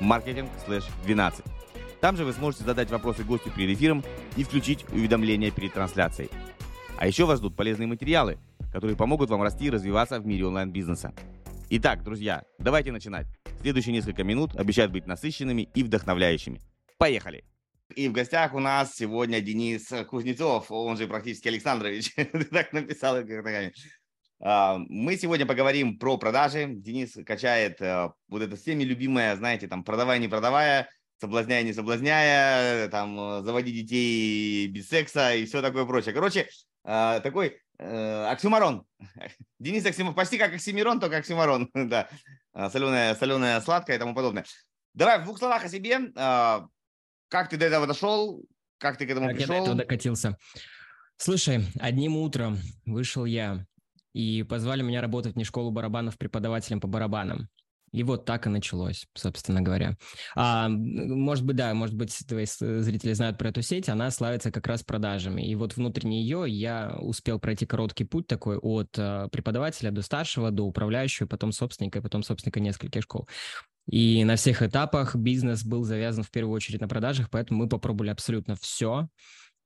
marketing/12. Там же вы сможете задать вопросы гостю перед эфиром и включить уведомления перед трансляцией. А еще вас ждут полезные материалы, которые помогут вам расти и развиваться в мире онлайн-бизнеса. Итак, друзья, давайте начинать. Следующие несколько минут обещают быть насыщенными и вдохновляющими. Поехали! И в гостях у нас сегодня Денис Кузнецов, он же практически Александрович. так написал. А, мы сегодня поговорим про продажи. Денис качает э, вот это всеми любимое, знаете, там, продавая, не продавая, соблазняя, не соблазняя, там, э, заводи детей без секса и все такое прочее. Короче, э, такой оксюмарон. Денис Оксимирон, почти как оксимирон, только оксюмарон, да. Соленая, соленая, сладкая и тому подобное. Давай в двух словах о себе. Как ты до этого дошел? Как ты к этому как пришел? я до этого докатился. Слушай, одним утром вышел я и позвали меня работать не школу барабанов преподавателем по барабанам. И вот так и началось, собственно говоря. А, может быть, да, может быть, твои зрители знают про эту сеть, она славится как раз продажами. И вот внутренне ее я успел пройти короткий путь такой от а, преподавателя до старшего, до управляющего, потом собственника, и потом собственника нескольких школ. И на всех этапах бизнес был завязан в первую очередь на продажах, поэтому мы попробовали абсолютно все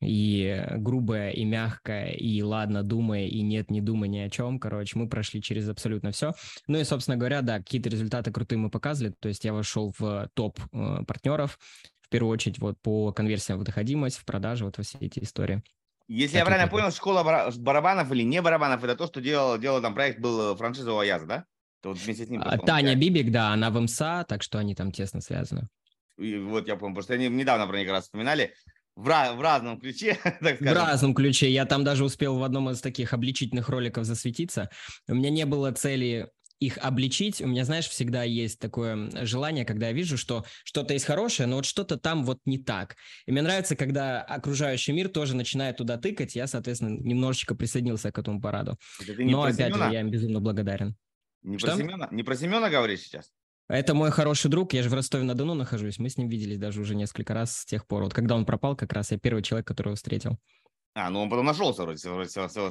и грубое, и мягкое, и ладно, думая, и нет, не думай ни о чем. Короче, мы прошли через абсолютно все. Ну и, собственно говоря, да, какие-то результаты крутые мы показывали. То есть я вошел в топ э, партнеров, в первую очередь вот по конверсиям в доходимость, в продаже, вот во все эти истории. Если так я правильно понял, школа барабанов или не барабанов, это то, что делал, делал там проект, был франшиза у Аяза, да? То вот вместе с ним. А, Таня Бибик, да, она в МСА, так что они там тесно связаны. И вот я помню, потому что они недавно про них раз вспоминали в, в разном ключе, так скажем. В разном ключе. Я там даже успел в одном из таких обличительных роликов засветиться. У меня не было цели их обличить. У меня, знаешь, всегда есть такое желание, когда я вижу, что что-то есть хорошее, но вот что-то там вот не так. И мне нравится, когда окружающий мир тоже начинает туда тыкать. Я, соответственно, немножечко присоединился к этому параду. Но, опять Семена? же, я им безумно благодарен. Не про, Семена, не про Семена говоришь сейчас? Это мой хороший друг, я же в Ростове-на-Дону нахожусь, мы с ним виделись даже уже несколько раз с тех пор. Вот когда он пропал, как раз я первый человек, которого встретил. А, ну он потом нашелся вроде. вроде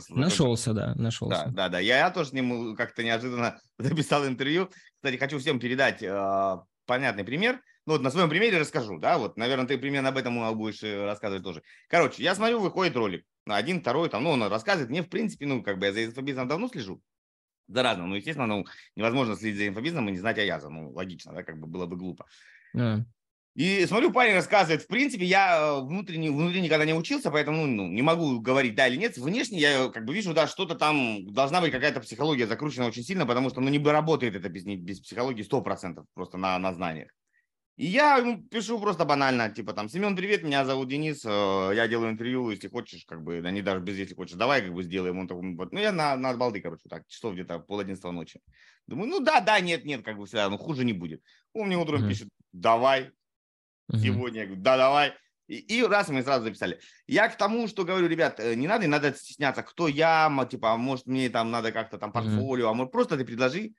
нашелся, да, нашелся. Да, да, да. Я, я тоже с ним как-то неожиданно записал интервью. Кстати, хочу всем передать э, понятный пример. Ну вот на своем примере расскажу, да, вот, наверное, ты примерно об этом будешь э, рассказывать тоже. Короче, я смотрю, выходит ролик, один, второй, там, ну, он рассказывает, мне, в принципе, ну, как бы я за инфобизом давно слежу, заразно. Ну, естественно, ну, невозможно следить за инфобизом и не знать Аяза. Ну, логично, да, как бы было бы глупо. Yeah. И смотрю, парень рассказывает, в принципе, я э, внутренне, внутри никогда не учился, поэтому ну, не могу говорить да или нет. Внешне я как бы вижу, да, что-то там, должна быть какая-то психология закручена очень сильно, потому что ну, не работает это без, без психологии 100% просто на, на знаниях. И я ему пишу просто банально, типа там, Семен, привет, меня зовут Денис, э, я делаю интервью, если хочешь, как бы, да не даже без если хочешь, давай как бы сделаем. Он такой, вот, ну я на, на балды, короче, так, часов где-то пол одиннадцатого ночи. Думаю, ну да, да, нет, нет, как бы всегда, ну хуже не будет. Он мне утром uh-huh. пишет, давай, uh-huh. сегодня, я говорю, да, давай. И, и раз мы сразу записали. Я к тому, что говорю, ребят, э, не надо, не надо стесняться, кто я, типа, а может мне там надо как-то там портфолио, uh-huh. а может просто ты предложи,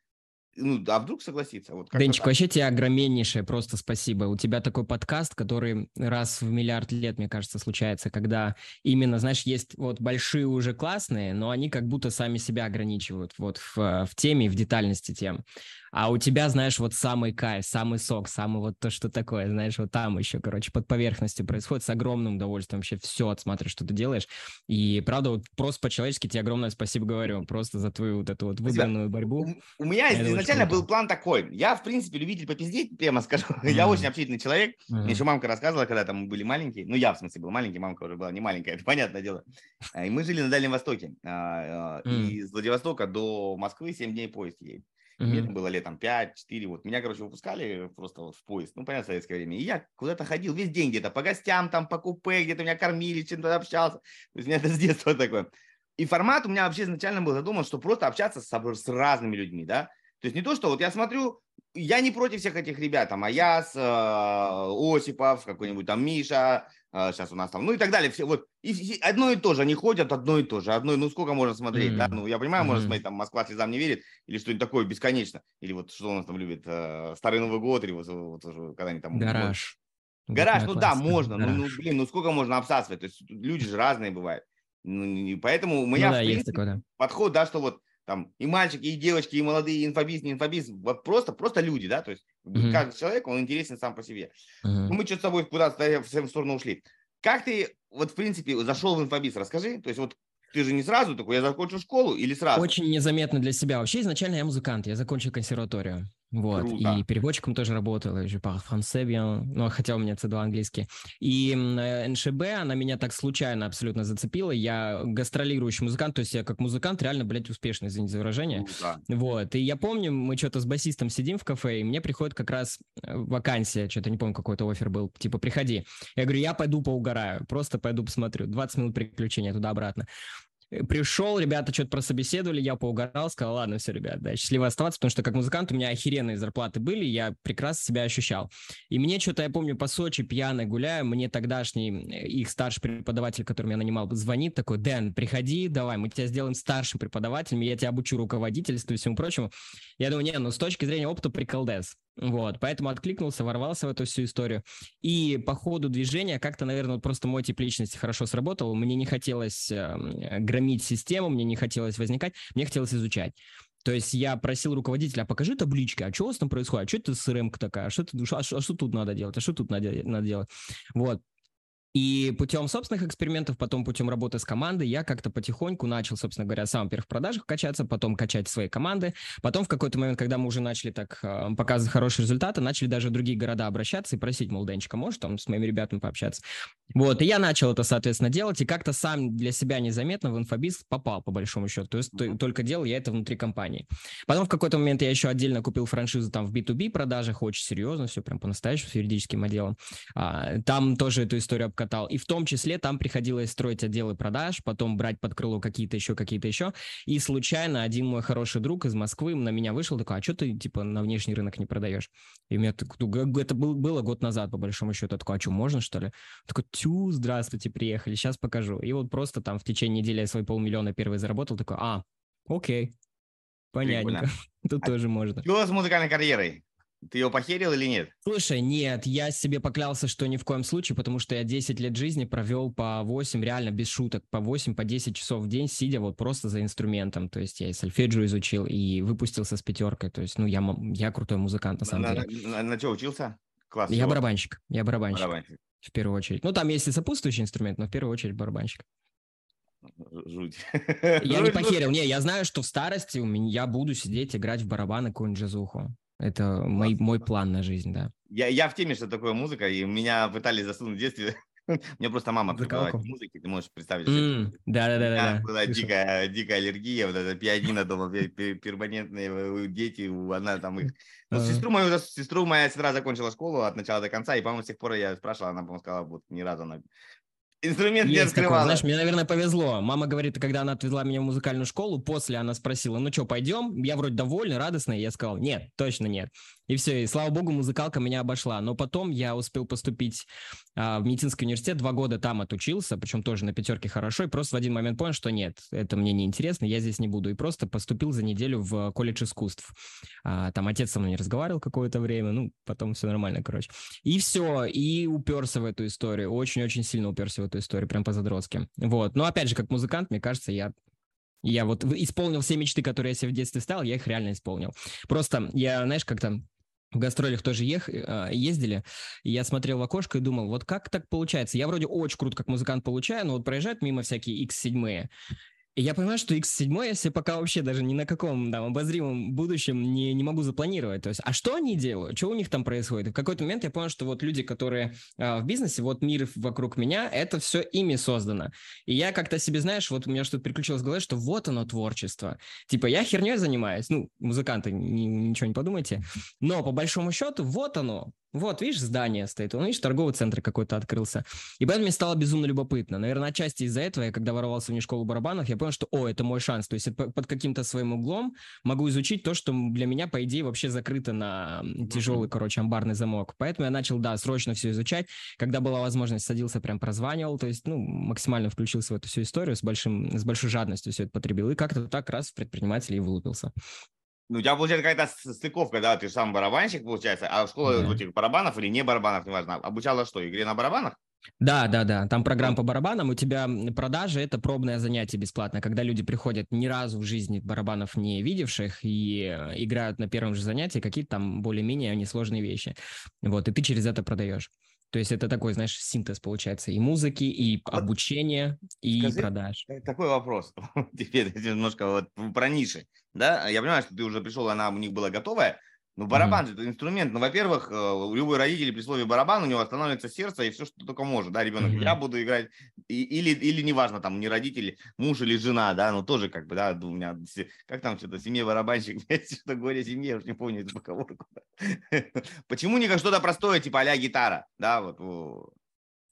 ну, а вдруг согласится? Вот Денчик, так. вообще тебе огромнейшее просто спасибо. У тебя такой подкаст, который раз в миллиард лет, мне кажется, случается, когда именно, знаешь, есть вот большие уже классные, но они как будто сами себя ограничивают вот в, в теме, в детальности тем. А у тебя, знаешь, вот самый кайф, самый сок, самый вот то, что такое, знаешь, вот там еще, короче, под поверхностью происходит с огромным удовольствием. Вообще все отсматриваешь, что ты делаешь. И правда, вот просто по-человечески тебе огромное спасибо говорю, просто за твою вот эту вот выбранную борьбу. У, у меня Это изначально был план такой. Я, в принципе, любитель попиздеть, прямо скажу. Mm-hmm. Я очень общительный человек. Mm-hmm. Мне еще мамка рассказывала, когда там мы были маленькие. Ну, я, в смысле, был маленький, мамка уже была не маленькая, это понятное дело. А, и мы жили на Дальнем Востоке. Mm-hmm. И с Владивостока до Москвы 7 дней поезд едет. Mm-hmm. Мне было лет там 5-4, вот. Меня, короче, выпускали просто вот в поезд, ну, понятно, в советское время. И я куда-то ходил весь день где-то по гостям, там, по купе, где-то меня кормили, чем-то общался. То есть у меня это с детства такое. И формат у меня вообще изначально был задуман, что просто общаться с, с разными людьми, да. То есть не то, что вот я смотрю, я не против всех этих ребят, там Аяс, э, Осипов, какой-нибудь там Миша, сейчас у нас там, ну и так далее. Все, вот, и, и одно и то же, они ходят одно и то же, одно, ну сколько можно смотреть, mm-hmm. да, ну я понимаю, mm-hmm. можно смотреть, там Москва слезам не верит, или что-нибудь такое бесконечно, или вот что у нас там любит, э, Старый Новый год, или вот, вот, вот когда они там... Гараж. Гараж, ну да, можно, ну, ну блин, ну сколько можно обсасывать, то есть люди же разные бывают. Ну, и поэтому у меня ну, да, в принципе, такое, да. подход, да, что вот там и мальчики, и девочки, и молодые, и инфобиз, не инфобиз, вот просто, просто люди, да, то есть mm-hmm. каждый человек, он интересен сам по себе. Mm-hmm. Ну, мы что-то с тобой куда-то в свою сторону ушли. Как ты, вот, в принципе, зашел в инфобиз, расскажи, то есть вот ты же не сразу такой, я закончу школу или сразу? Очень незаметно для себя. Вообще изначально я музыкант, я закончил консерваторию. Вот. Круто. И переводчиком тоже работала, je parle français bien, ну, хотя у меня C2 английский. И э, НШБ, она меня так случайно абсолютно зацепила. Я гастролирующий музыкант, то есть я как музыкант реально, блядь, успешный, извините за выражение. Круто. Вот. И я помню, мы что-то с басистом сидим в кафе, и мне приходит как раз э, вакансия, что-то не помню, какой-то офер был, типа, приходи. Я говорю, я пойду поугараю, просто пойду посмотрю. 20 минут приключения туда-обратно. Э, пришел, ребята что-то прособеседовали, я поугорал, сказал, ладно, все, ребят, да, счастливо оставаться, потому что как музыкант у меня охеренные зарплаты были, я прекрасно себя ощущал. И мне что-то, я помню, по Сочи пьяный гуляю, мне тогдашний э, их старший преподаватель, который меня нанимал, звонит такой, Дэн, приходи, давай, мы тебя сделаем старшим преподавателем, я тебя обучу руководительству и всему прочему. Я думаю, не, ну с точки зрения опыта приколдес. Вот, поэтому откликнулся, ворвался в эту всю историю. И по ходу движения как-то, наверное, просто мой тип личности хорошо сработал. Мне не хотелось э, громить систему, мне не хотелось возникать, мне хотелось изучать. То есть я просил руководителя, а покажи таблички, а что у вас там происходит, а что это СРМ такая, а что, это, а, а что тут надо делать, а что тут надо, надо делать. Вот. И путем собственных экспериментов, потом путем работы с командой, я как-то потихоньку начал, собственно говоря, сам во-первых, в продажах качаться, потом качать свои команды. Потом в какой-то момент, когда мы уже начали так э, показывать хорошие результаты, начали даже в другие города обращаться и просить, мол, Денчика, можешь там с моими ребятами пообщаться? Вот, и я начал это, соответственно, делать, и как-то сам для себя незаметно в инфобиз попал, по большому счету. То есть mm-hmm. только делал я это внутри компании. Потом в какой-то момент я еще отдельно купил франшизу там в B2B продажах, очень серьезно, все прям по-настоящему, с юридическим отделом. А, там тоже эту историю катал. И в том числе там приходилось строить отделы продаж, потом брать под крыло какие-то еще, какие-то еще. И случайно один мой хороший друг из Москвы на меня вышел, такой, а что ты, типа, на внешний рынок не продаешь? И у меня так, это было год назад, по большому счету. Я такой, а что, можно, что ли? Такой, тю, здравствуйте, приехали, сейчас покажу. И вот просто там в течение недели я свой полмиллиона первый заработал, такой, а, окей, понятненько. Тут а тоже можно. Что с музыкальной карьерой? Ты его похерил или нет? Слушай, нет, я себе поклялся, что ни в коем случае, потому что я 10 лет жизни провел по 8, реально без шуток, по 8, по 10 часов в день, сидя вот просто за инструментом. То есть я и сольфеджио изучил, и выпустился с пятеркой. То есть, ну, я, я крутой музыкант, на самом на, деле. На, на, на что учился? Класс. Я барабанщик, я барабанщик. Барабанщик. В первую очередь. Ну, там есть и сопутствующий инструмент, но в первую очередь барабанщик. Жуть. Я не похерил. Не, я знаю, что в старости у меня я буду сидеть, играть в барабаны какую-нибудь джазуху. Это мой, мой план на жизнь, да. Я, я в теме, что такое музыка, и меня пытались засунуть в детстве. Мне просто мама преподаватель музыки, ты можешь представить. Mm, да, да, да, да. Была дикая, дикая аллергия, вот это пианино дома, перманентные дети, она там их. Ну, сестру мою, сестру моя сестра закончила школу от начала до конца, и, по-моему, с тех пор я спрашивал, она, по-моему, сказала, вот ни разу она Инструмент Есть не открывала. Такое, знаешь, мне, наверное, повезло. Мама говорит, когда она отвезла меня в музыкальную школу, после она спросила, ну что, пойдем? Я вроде довольный, радостный. Я сказал, нет, точно нет. И все, и слава богу, музыкалка меня обошла. Но потом я успел поступить а, в медицинский университет, два года там отучился, причем тоже на пятерке хорошо, и просто в один момент понял, что нет, это мне не интересно, я здесь не буду. И просто поступил за неделю в колледж искусств. А, там отец со мной не разговаривал какое-то время, ну, потом все нормально, короче. И все, и уперся в эту историю, очень-очень сильно уперся в эту историю, прям по-задротски. Вот, но опять же, как музыкант, мне кажется, я я вот исполнил все мечты, которые я себе в детстве ставил, я их реально исполнил. Просто я, знаешь, как-то в гастролях тоже ех, а, ездили, я смотрел в окошко и думал, вот как так получается? Я вроде очень круто как музыкант получаю, но вот проезжают мимо всякие X7, я понимаю, что X7 я себе пока вообще даже ни на каком там, обозримом будущем не, не могу запланировать. То есть, а что они делают? Что у них там происходит? И в какой-то момент я понял, что вот люди, которые э, в бизнесе, вот мир вокруг меня, это все ими создано. И я как-то себе, знаешь, вот у меня что-то приключилось в голове, что вот оно творчество. Типа я херней занимаюсь, ну, музыканты, ни, ничего не подумайте. Но по большому счету, вот оно, Вот, видишь, здание стоит, он, видишь, торговый центр какой-то открылся. И поэтому мне стало безумно любопытно. Наверное, отчасти из-за этого, я когда воровался в школу барабанов, я понял, что, о, это мой шанс. То есть под каким-то своим углом могу изучить то, что для меня, по идее, вообще закрыто на тяжелый, короче, амбарный замок. Поэтому я начал, да, срочно все изучать. Когда была возможность, садился, прям прозванивал, то есть, ну, максимально включился в эту всю историю, с, большим, с большой жадностью все это потребил. И как-то так раз в предпринимателе и вылупился. Ну, у тебя получается какая-то стыковка, да, ты сам барабанщик, получается, а школа да. этих барабанов или не барабанов, неважно, обучала что, игре на барабанах? Да, да, да. Там программа ну. по барабанам. У тебя продажи это пробное занятие бесплатно, когда люди приходят ни разу в жизни барабанов не видевших и э, играют на первом же занятии какие-то там более-менее несложные вещи. Вот, и ты через это продаешь. То есть это такой, знаешь, синтез получается и музыки, и обучения, и Скажи, продаж. Такой вопрос. Теперь немножко вот про ниши. Да, я понимаю, что ты уже пришел, она у них была готовая, ну, барабан mm-hmm. это инструмент. Ну, во-первых, э, любой родитель при слове барабан, у него останавливается сердце и все, что только может. Да, ребенок, mm-hmm. я буду играть. И, или, или неважно, там, не родитель, муж или жена, да, ну, тоже как бы, да, у меня, как там что-то, семье барабанщик, что горе семье, я уж не помню эту поговорку. Почему не как что-то простое, типа а гитара, да, вот.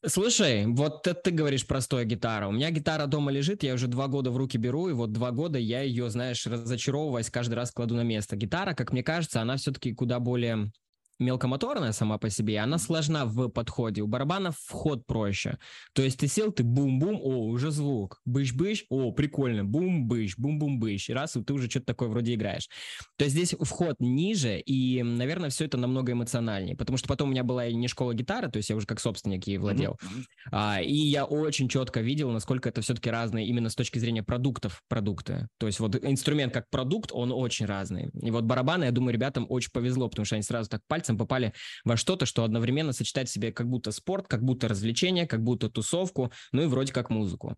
Слушай, вот это ты говоришь простая гитара. У меня гитара дома лежит, я уже два года в руки беру, и вот два года я ее, знаешь, разочаровываясь, каждый раз кладу на место. Гитара, как мне кажется, она все-таки куда более мелкомоторная сама по себе, она сложна в подходе. У барабанов вход проще. То есть ты сел, ты бум-бум, о, уже звук. Быщ-быщ, о, прикольно. Бум-быщ, бум-бум-быщ. Раз, и ты уже что-то такое вроде играешь. То есть здесь вход ниже, и, наверное, все это намного эмоциональнее. Потому что потом у меня была и не школа гитары, то есть я уже как собственник ей владел. Mm-hmm. А, и я очень четко видел, насколько это все-таки разные именно с точки зрения продуктов продукты. То есть вот инструмент как продукт, он очень разный. И вот барабаны, я думаю, ребятам очень повезло, потому что они сразу так пальцем пальцем попали во что-то, что одновременно сочетает в себе как будто спорт, как будто развлечение, как будто тусовку, ну и вроде как музыку.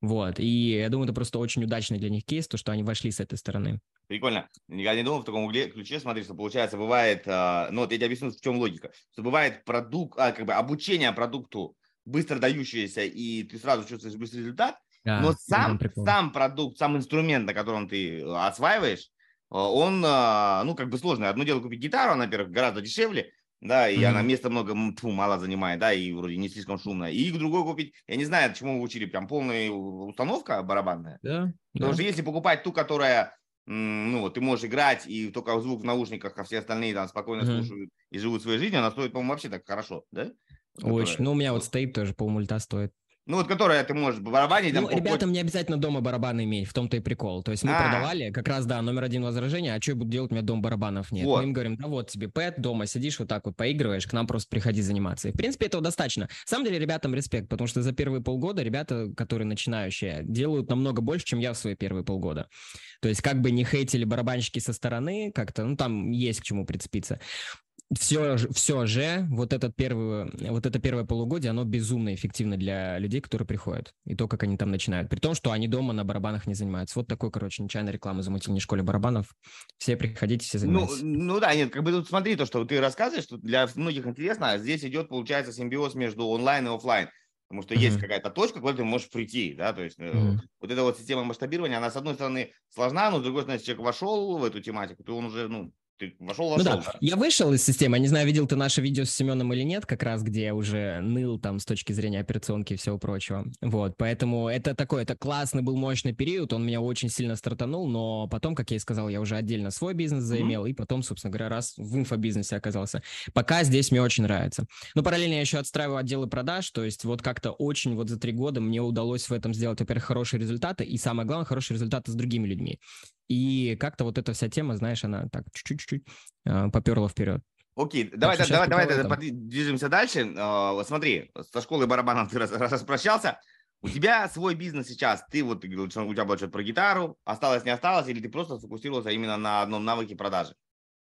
Вот. И я думаю, это просто очень удачный для них кейс, то, что они вошли с этой стороны. Прикольно. Я не думал в таком ключе, смотри, что получается бывает, а, ну вот я тебе объясню, в чем логика, что бывает продукт, а, как бы обучение продукту быстро дающееся, и ты сразу чувствуешь быстрый результат, да, но сам, сам продукт, сам инструмент, на котором ты осваиваешь, а, он, а, ну, как бы сложный. Одно дело купить гитару, она, во-первых, гораздо дешевле, да, и mm-hmm. она места много, тьфу, мало занимает, да, и вроде не слишком шумная. И другой купить, я не знаю, чему вы учили, прям полная установка барабанная. Да. Потому да. что если покупать ту, которая, ну, вот ты можешь играть, и только звук в наушниках, а все остальные там спокойно mm-hmm. слушают и живут своей жизнью, она стоит, по-моему, вообще так хорошо, да? Очень. Которая... Ну, у меня вот стоит тоже полмульта стоит. Ну, вот которая ты можешь барабанить. Ну, там, ребятам не обязательно дома барабаны иметь, в том-то и прикол. То есть мы А-а-а. продавали, как раз, да, номер один возражение, а что я буду делать, у меня дом барабанов нет. Вот. Мы им говорим, да вот тебе пэт, дома сидишь вот так вот поигрываешь, к нам просто приходи заниматься. И, в принципе, этого достаточно. На самом деле, ребятам респект, потому что за первые полгода ребята, которые начинающие, делают намного больше, чем я в свои первые полгода. То есть как бы не хейтили барабанщики со стороны, как-то, ну, там есть к чему прицепиться все, все же вот, этот первый, вот это первое полугодие, оно безумно эффективно для людей, которые приходят. И то, как они там начинают. При том, что они дома на барабанах не занимаются. Вот такой, короче, нечаянная реклама замутил не школе барабанов. Все приходите, все ну, занимайтесь. Ну, ну да, нет, как бы тут смотри, то, что ты рассказываешь, что для многих интересно, а здесь идет, получается, симбиоз между онлайн и офлайн. Потому что mm-hmm. есть какая-то точка, куда ты можешь прийти, да, то есть mm-hmm. вот эта вот система масштабирования, она с одной стороны сложна, но с другой стороны, если человек вошел в эту тематику, то он уже, ну, ты вошел, вошел. Ну да. Я вышел из системы. Не знаю, видел ты наше видео с Семеном или нет, как раз где я уже ныл там с точки зрения операционки и всего прочего. Вот, поэтому это такой, это классный был мощный период, он меня очень сильно стартанул, но потом, как я и сказал, я уже отдельно свой бизнес заимел, mm-hmm. и потом, собственно говоря, раз в инфобизнесе оказался. Пока здесь мне очень нравится. Но параллельно я еще отстраиваю отделы продаж, то есть вот как-то очень вот за три года мне удалось в этом сделать, во-первых, хорошие результаты, и самое главное, хорошие результаты с другими людьми. И как-то вот эта вся тема, знаешь, она так чуть-чуть э, поперла вперед. Окей, давай, так, давай, давай, давай движемся дальше. Uh, смотри, со школы барабанов ты распрощался. У тебя свой бизнес сейчас, ты вот, у тебя было что-то про гитару, осталось, не осталось, или ты просто сфокусировался именно на одном навыке продажи?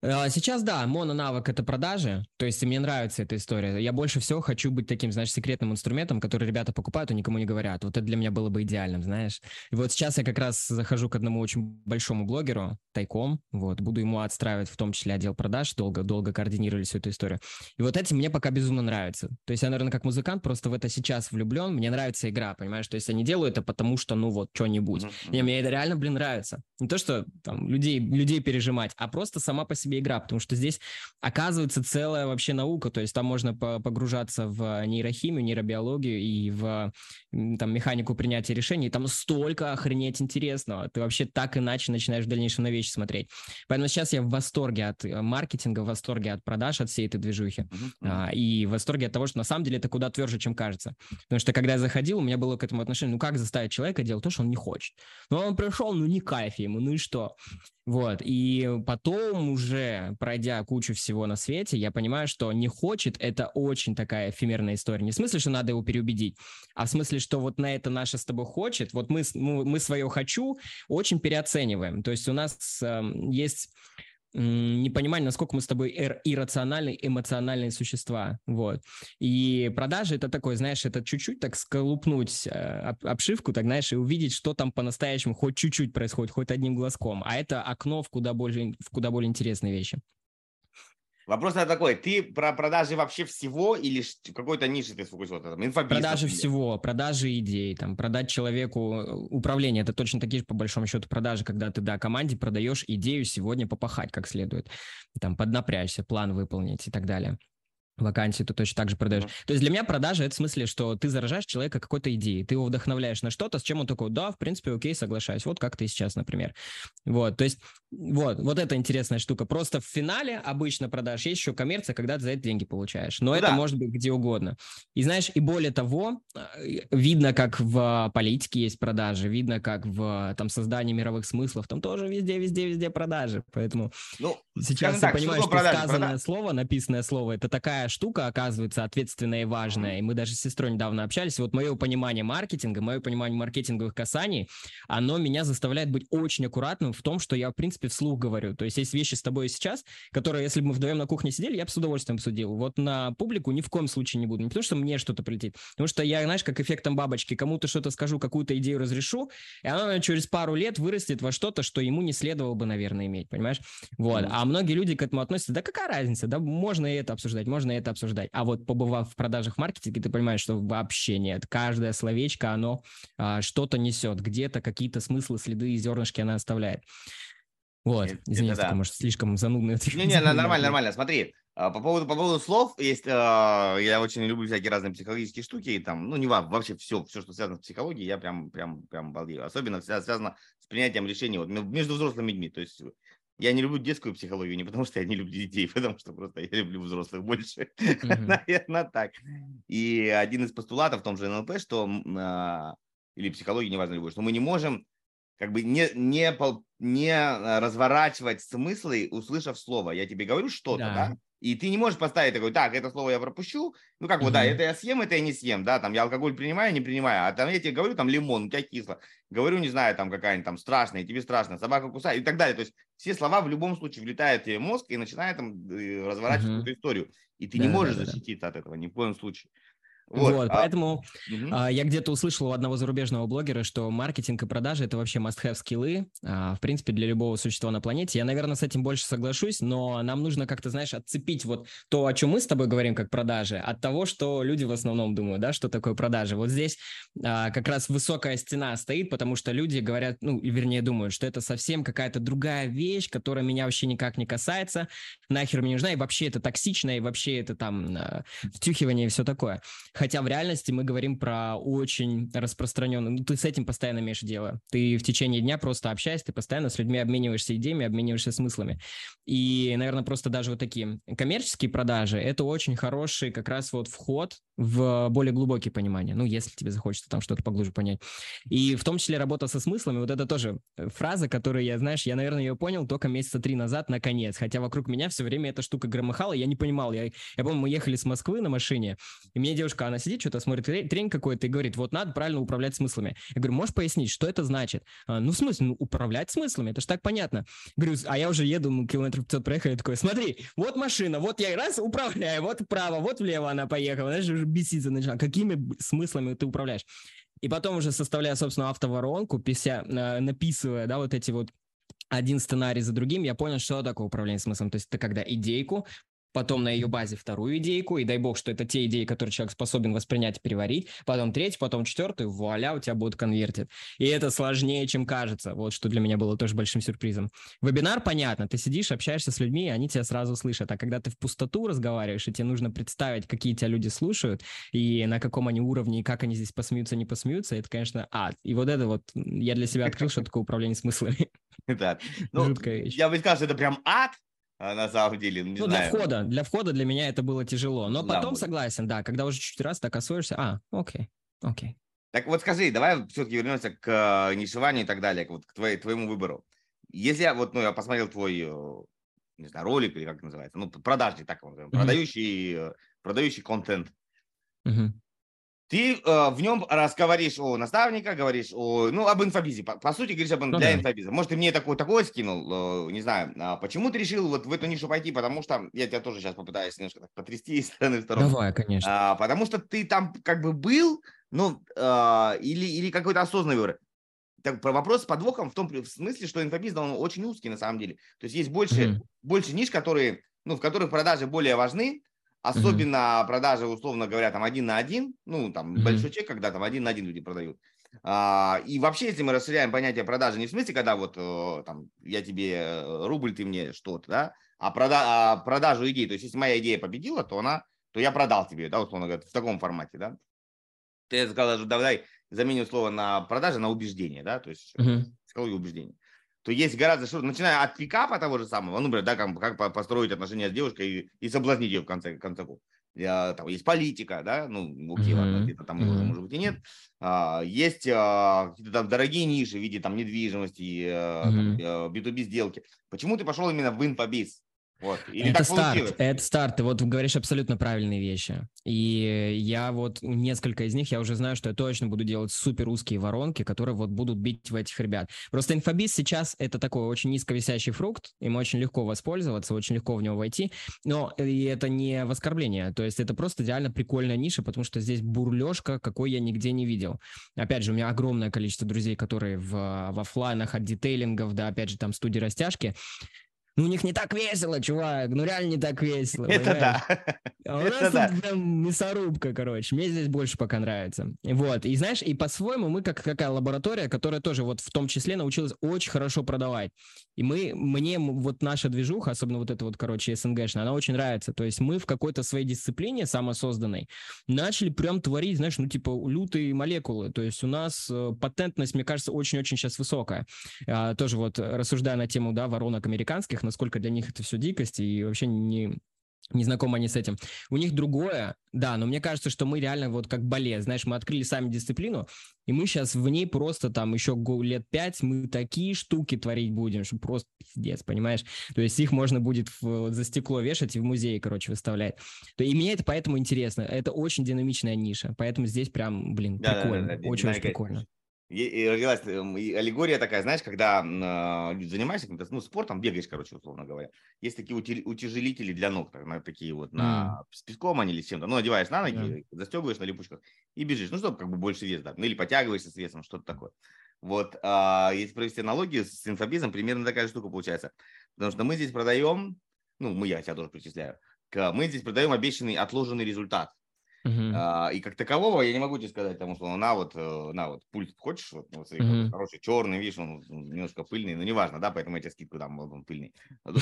А, сейчас, да, мононавык – это продажи, то есть мне нравится эта история. Я больше всего хочу быть таким, знаешь, секретным инструментом, который ребята покупают и никому не говорят. Вот это для меня было бы идеальным, знаешь. И вот сейчас я как раз захожу к одному очень большому блогеру, тайком, вот, буду ему отстраивать в том числе отдел продаж, долго, долго координировали всю эту историю. И вот этим мне пока безумно нравится. То есть я, наверное, как музыкант просто в это сейчас влюблен, мне нравится игра, понимаешь? То есть я не делаю это потому, что, ну вот, что-нибудь. Mm-hmm. Не, мне это реально, блин, нравится. Не то, что там людей, людей пережимать, а просто сама по себе себе игра, потому что здесь оказывается целая вообще наука, то есть там можно погружаться в нейрохимию, нейробиологию и в там, механику принятия решений, там столько охренеть интересного, ты вообще так иначе начинаешь в дальнейшем на вещи смотреть. Поэтому сейчас я в восторге от э, маркетинга, в восторге от продаж, от всей этой движухи, uh-huh. а, и в восторге от того, что на самом деле это куда тверже, чем кажется. Потому что когда я заходил, у меня было к этому отношение, ну как заставить человека делать то, что он не хочет? Ну он пришел, ну не кайф ему, ну и что? Вот, и потом уже, пройдя кучу всего на свете, я понимаю, что не хочет — это очень такая эфемерная история. Не в смысле, что надо его переубедить, а в смысле, что вот на это наше с тобой хочет, вот мы, мы свое «хочу» очень переоцениваем. То есть у нас э, есть непонимание, насколько мы с тобой иррациональные, эмоциональные существа, вот. И продажи это такое, знаешь, это чуть-чуть так сколупнуть э, обшивку, так, знаешь, и увидеть, что там по-настоящему хоть чуть-чуть происходит, хоть одним глазком, а это окно в куда более, в куда более интересные вещи. Вопрос такой, ты про продажи вообще всего или какой-то нише ты сфокусирован? Продажи всего, продажи идей, там, продать человеку э, управление, это точно такие же по большому счету продажи, когда ты, да, команде продаешь идею сегодня попахать как следует, там, поднапрячься, план выполнить и так далее вакансии ты точно так же продаешь. Mm-hmm. То есть для меня продажа это в смысле, что ты заражаешь человека какой-то идеей, ты его вдохновляешь на что-то, с чем он такой, да, в принципе, окей, соглашаюсь. Вот как ты сейчас, например. Вот, то есть вот, вот это интересная штука. Просто в финале обычно продаж есть еще коммерция, когда ты за это деньги получаешь. Но ну, это да. может быть где угодно. И знаешь, и более того, э, видно, как в политике есть продажи, видно, как в там создании мировых смыслов, там тоже везде, везде, везде продажи. Поэтому ну, сейчас я так, понимаю, что, что сказанное продаж? слово, написанное слово, это такая штука, оказывается, ответственная и важная. И мы даже с сестрой недавно общались. вот мое понимание маркетинга, мое понимание маркетинговых касаний, оно меня заставляет быть очень аккуратным в том, что я, в принципе, вслух говорю. То есть есть вещи с тобой сейчас, которые, если бы мы вдвоем на кухне сидели, я бы с удовольствием обсудил. Вот на публику ни в коем случае не буду. Не потому, что мне что-то прилетит, потому что я, знаешь, как эффектом бабочки, кому-то что-то скажу, какую-то идею разрешу, и она через пару лет вырастет во что-то, что ему не следовало бы, наверное, иметь, понимаешь? Вот. А многие люди к этому относятся, да какая разница, да можно и это обсуждать, можно и это обсуждать. А вот побывав в продажах маркетинге, ты понимаешь, что вообще нет. Каждое словечко, оно а, что-то несет, где-то какие-то смыслы, следы и зернышки она оставляет. Вот, извини, это, да. может, слишком занудный Не-не, нормально, нормально. Смотри, а, по поводу, по поводу слов, есть, а, я очень люблю всякие разные психологические штуки, и там, ну, не важно, вообще все, все, что связано с психологией, я прям, прям, прям балдею. Особенно связано с принятием решений вот, между взрослыми людьми. То есть я не люблю детскую психологию не потому, что я не люблю детей, потому что просто я люблю взрослых больше. Mm-hmm. Наверное, так. И один из постулатов в том же НЛП, что а, или психологии, неважно любой, что мы не можем как бы не, не, не разворачивать смыслы, услышав слово. Я тебе говорю что-то, да. да? И ты не можешь поставить такой, так, это слово я пропущу, ну как вот, да, это я съем, это я не съем, да, там я алкоголь принимаю, не принимаю, а там я тебе говорю, там лимон, у тебя кисло, говорю, не знаю, там какая-нибудь там страшная, тебе страшно, собака кусает и так далее, то есть все слова в любом случае влетают в тебе мозг и начинает там э, разворачивать uh-huh. эту историю, и ты да, не можешь да, защититься да. от этого ни в коем случае. Вот, вот а... поэтому угу. а, я где-то услышал у одного зарубежного блогера, что маркетинг и продажи это вообще must-have скиллы, а, в принципе, для любого существа на планете. Я, наверное, с этим больше соглашусь, но нам нужно как-то, знаешь, отцепить вот то, о чем мы с тобой говорим, как продажи, от того, что люди в основном думают, да, что такое продажи. Вот здесь а, как раз высокая стена стоит, потому что люди говорят, ну, вернее, думают, что это совсем какая-то другая вещь, которая меня вообще никак не касается, нахер мне нужна, и вообще это токсично, и вообще это там а, втюхивание и все такое. Хотя в реальности мы говорим про очень распространенный, ну, ты с этим постоянно имеешь дело. Ты в течение дня просто общаешься, ты постоянно с людьми обмениваешься идеями, обмениваешься смыслами. И, наверное, просто даже вот такие коммерческие продажи – это очень хороший как раз вот вход в более глубокие понимания, ну, если тебе захочется там что-то поглубже понять. И в том числе работа со смыслами, вот это тоже фраза, которую я, знаешь, я, наверное, ее понял только месяца три назад, наконец, хотя вокруг меня все время эта штука громыхала, я не понимал, я, я помню, мы ехали с Москвы на машине, и мне девушка, она сидит, что-то смотрит тренинг какой-то и говорит, вот надо правильно управлять смыслами. Я говорю, можешь пояснить, что это значит? Ну, в смысле, ну, управлять смыслами, это же так понятно. Говорю, а я уже еду, мы километров 500 проехали, такой, смотри, вот машина, вот я раз управляю, вот вправо, вот влево она поехала, знаешь, уже беситься начала. Какими смыслами ты управляешь? И потом уже составляя, собственно, автоворонку, пися, э, написывая, да, вот эти вот один сценарий за другим, я понял, что такое управление смыслом. То есть это когда идейку потом на ее базе вторую идейку, и дай бог, что это те идеи, которые человек способен воспринять и переварить, потом третью, потом четвертую, вуаля, у тебя будет конвертит. И это сложнее, чем кажется, вот что для меня было тоже большим сюрпризом. Вебинар, понятно, ты сидишь, общаешься с людьми, и они тебя сразу слышат, а когда ты в пустоту разговариваешь, и тебе нужно представить, какие тебя люди слушают, и на каком они уровне, и как они здесь посмеются, не посмеются, это, конечно, ад. И вот это вот, я для себя открыл, что такое управление смыслами. Да. Ну. Я бы сказал, что это прям ад, на самом деле, ну, ну для входа, для входа для меня это было тяжело, но потом да, согласен, да, когда уже чуть-чуть раз так освоишься, а, окей, окей. Так вот скажи, давай все-таки вернемся к э, нишеванию и так далее, вот, к твоей, твоему выбору. Если я вот, ну, я посмотрел твой, э, не знаю, ролик или как это называется, ну, продажник, так его называем, mm-hmm. продающий, э, продающий контент. Mm-hmm. Ты э, в нем разговоришь о наставниках, говоришь о, ну, об инфобизе. По, по сути, говоришь об ну, для да. инфобиза. Может, ты мне такое, такое скинул, э, не знаю. А почему ты решил вот в эту нишу пойти? Потому что я тебя тоже сейчас попытаюсь немножко так потрясти из стороны в сторону. Давай, конечно. А, потому что ты там как бы был, ну, э, или, или какой-то осознанный выбор. Так, про вопрос с подвохом в том в смысле, что инфобиз, он очень узкий на самом деле. То есть есть больше, mm-hmm. больше ниш, которые, ну, в которых продажи более важны, Особенно mm-hmm. продажи, условно говоря, там один на один, ну, там mm-hmm. большой чек, когда там один на один люди продают. А, и вообще, если мы расширяем понятие продажи, не в смысле, когда вот э, там я тебе э, рубль, ты мне что-то, да, а, прода- а продажу идеи. То есть, если моя идея победила, то она, то я продал тебе, да, условно говоря, в таком формате, да. Ты сказал, давай заменим слово на продажи на убеждение, да, то есть mm-hmm. психология убеждения то есть гораздо что, начиная от пикапа того же самого, ну, например, да, как, как построить отношения с девушкой и, и соблазнить ее в конце концов. Я, там есть политика, да, ну, окей, mm-hmm. ладно, где-то там mm-hmm. может быть и нет. А, есть а, какие-то там дорогие ниши в виде там недвижимости, mm-hmm. там, B2B сделки. Почему ты пошел именно в инфобиз? Вот. Или это старт, получилось? это старт. Ты вот говоришь абсолютно правильные вещи. И я вот несколько из них, я уже знаю, что я точно буду делать супер узкие воронки, которые вот будут бить в этих ребят. Просто инфобиз сейчас это такой очень низковисящий фрукт, им очень легко воспользоваться, очень легко в него войти, но и это не в оскорбление, то есть это просто идеально прикольная ниша, потому что здесь бурлежка, какой я нигде не видел. Опять же, у меня огромное количество друзей, которые в, в офлайнах от детейлингов, да, опять же, там студии растяжки, ну, у них не так весело, чувак, ну реально не так весело. Это да. А у нас да. тут прям мясорубка, короче. Мне здесь больше пока нравится. Вот, и знаешь, и по-своему мы как какая лаборатория, которая тоже вот в том числе научилась очень хорошо продавать. И мы, мне вот наша движуха, особенно вот эта вот, короче, СНГшная, она очень нравится. То есть мы в какой-то своей дисциплине самосозданной начали прям творить, знаешь, ну типа лютые молекулы. То есть у нас э, патентность, мне кажется, очень-очень сейчас высокая. А, тоже вот рассуждая на тему, да, воронок американских, насколько для них это все дикость и вообще не, не знакомы они с этим. У них другое, да, но мне кажется, что мы реально вот как балет, знаешь, мы открыли сами дисциплину, и мы сейчас в ней просто там еще лет пять мы такие штуки творить будем, что просто пиздец, понимаешь? То есть их можно будет в, за стекло вешать и в музее, короче, выставлять. И мне это поэтому интересно. Это очень динамичная ниша, поэтому здесь прям, блин, да, прикольно, очень-очень да, да, да, прикольно и родилась эм, аллегория такая, знаешь, когда э, занимаешься каким-то ну, спортом, бегаешь, короче, условно говоря, есть такие утяжелители для ног, такие вот, на, mm. с песком они или с чем-то, ну, одеваешь на ноги, yeah. застегиваешь на липучках и бежишь, ну, чтобы как бы больше вес дать, ну, или подтягиваешься с весом, что-то такое. Вот, э, если провести аналогию с инфобизом, примерно такая штука получается, потому что мы здесь продаем, ну, мы, я себя тоже причисляю, мы здесь продаем обещанный отложенный результат. Uh-huh. А, и как такового я не могу тебе сказать, потому что на вот, э, на вот пульт хочешь, вот, вот uh-huh. хороший, черный, видишь, он немножко пыльный, но неважно, да, поэтому я тебе скидку дам, он пыльный.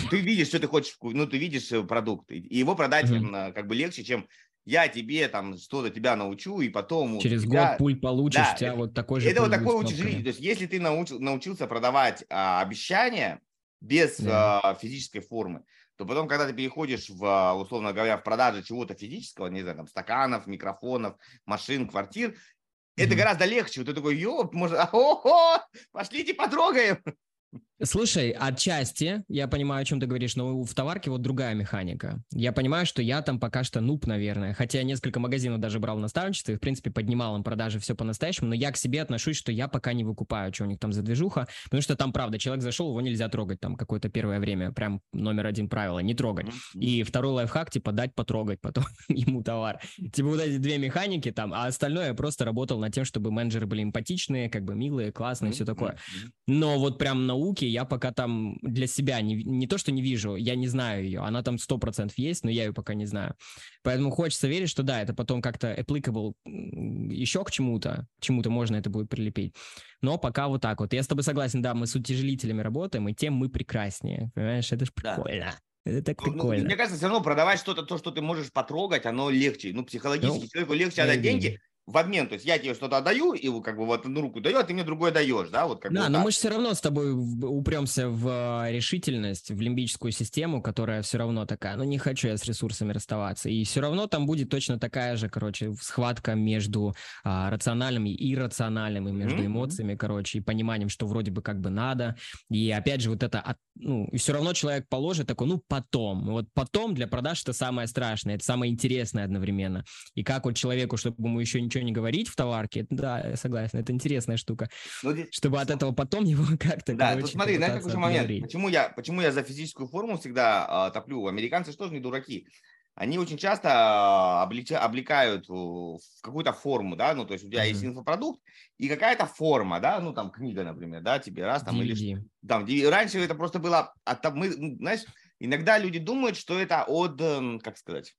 Ты видишь, что ты хочешь, ну, ты видишь э, продукт, и его продать uh-huh. как бы легче, чем я тебе там что-то тебя научу, и потом... Через тебя... год пульт получишь, да, тебя вот такой же... Это вот такой утяжелитель. То есть если ты научил, научился продавать а, обещания без yeah. а, физической формы, то потом, когда ты переходишь в, а, условно говоря, в продажу чего-то физического, не знаю, там, стаканов, микрофонов, машин, квартир, mm-hmm. это гораздо легче. Вот ты такой, ёп, может, ого, пошлите потрогаем. Слушай, отчасти я понимаю, о чем ты говоришь, но в товарке вот другая механика. Я понимаю, что я там пока что нуб, наверное. Хотя несколько магазинов даже брал наставничество и, в принципе, поднимал им продажи все по-настоящему, но я к себе отношусь, что я пока не выкупаю, что у них там за движуха, потому что там, правда, человек зашел, его нельзя трогать там какое-то первое время. Прям номер один правило, не трогать. И второй лайфхак, типа, дать потрогать потом ему товар. Типа вот эти две механики там, а остальное я просто работал над тем, чтобы менеджеры были эмпатичные, как бы милые, классные, все такое. Но вот прям науки рынке, я пока там для себя не, не то, что не вижу, я не знаю ее. Она там 100% есть, но я ее пока не знаю. Поэтому хочется верить, что да, это потом как-то applicable еще к чему-то, к чему-то можно это будет прилепить. Но пока вот так вот. Я с тобой согласен, да, мы с утяжелителями работаем, и тем мы прекраснее. Понимаешь, это же прикольно. Да. Это так ну, прикольно. Ну, мне кажется, все равно продавать что-то, то, что ты можешь потрогать, оно легче. Ну, психологически ну, человеку легче отдать деньги, в обмен, то есть я тебе что-то отдаю, и как бы вот одну руку даю, а ты мне другое даешь, да, вот как Да, вот но так. мы же все равно с тобой упремся в а, решительность, в лимбическую систему, которая все равно такая, ну не хочу я с ресурсами расставаться, и все равно там будет точно такая же, короче, схватка между а, рациональным и иррациональным, и между mm-hmm. эмоциями, короче, и пониманием, что вроде бы как бы надо, и опять же вот это, ну, и все равно человек положит такой, ну потом, вот потом для продаж это самое страшное, это самое интересное одновременно, и как вот человеку, чтобы ему еще ничего ничего не говорить в товарке, да, я согласен, это интересная штука. Ну, чтобы от этого потом его как-то, Да, короче, тут смотри, знаешь, какой момент, почему я, почему я за физическую форму всегда э, топлю, американцы же тоже не дураки, они очень часто а, облича, облекают в какую-то форму, да, ну, то есть у тебя mm-hmm. есть инфопродукт и какая-то форма, да, ну, там, книга, например, да, тебе раз там, DVD. или там, раньше это просто было, от, мы, знаешь, иногда люди думают, что это от, эм, как сказать,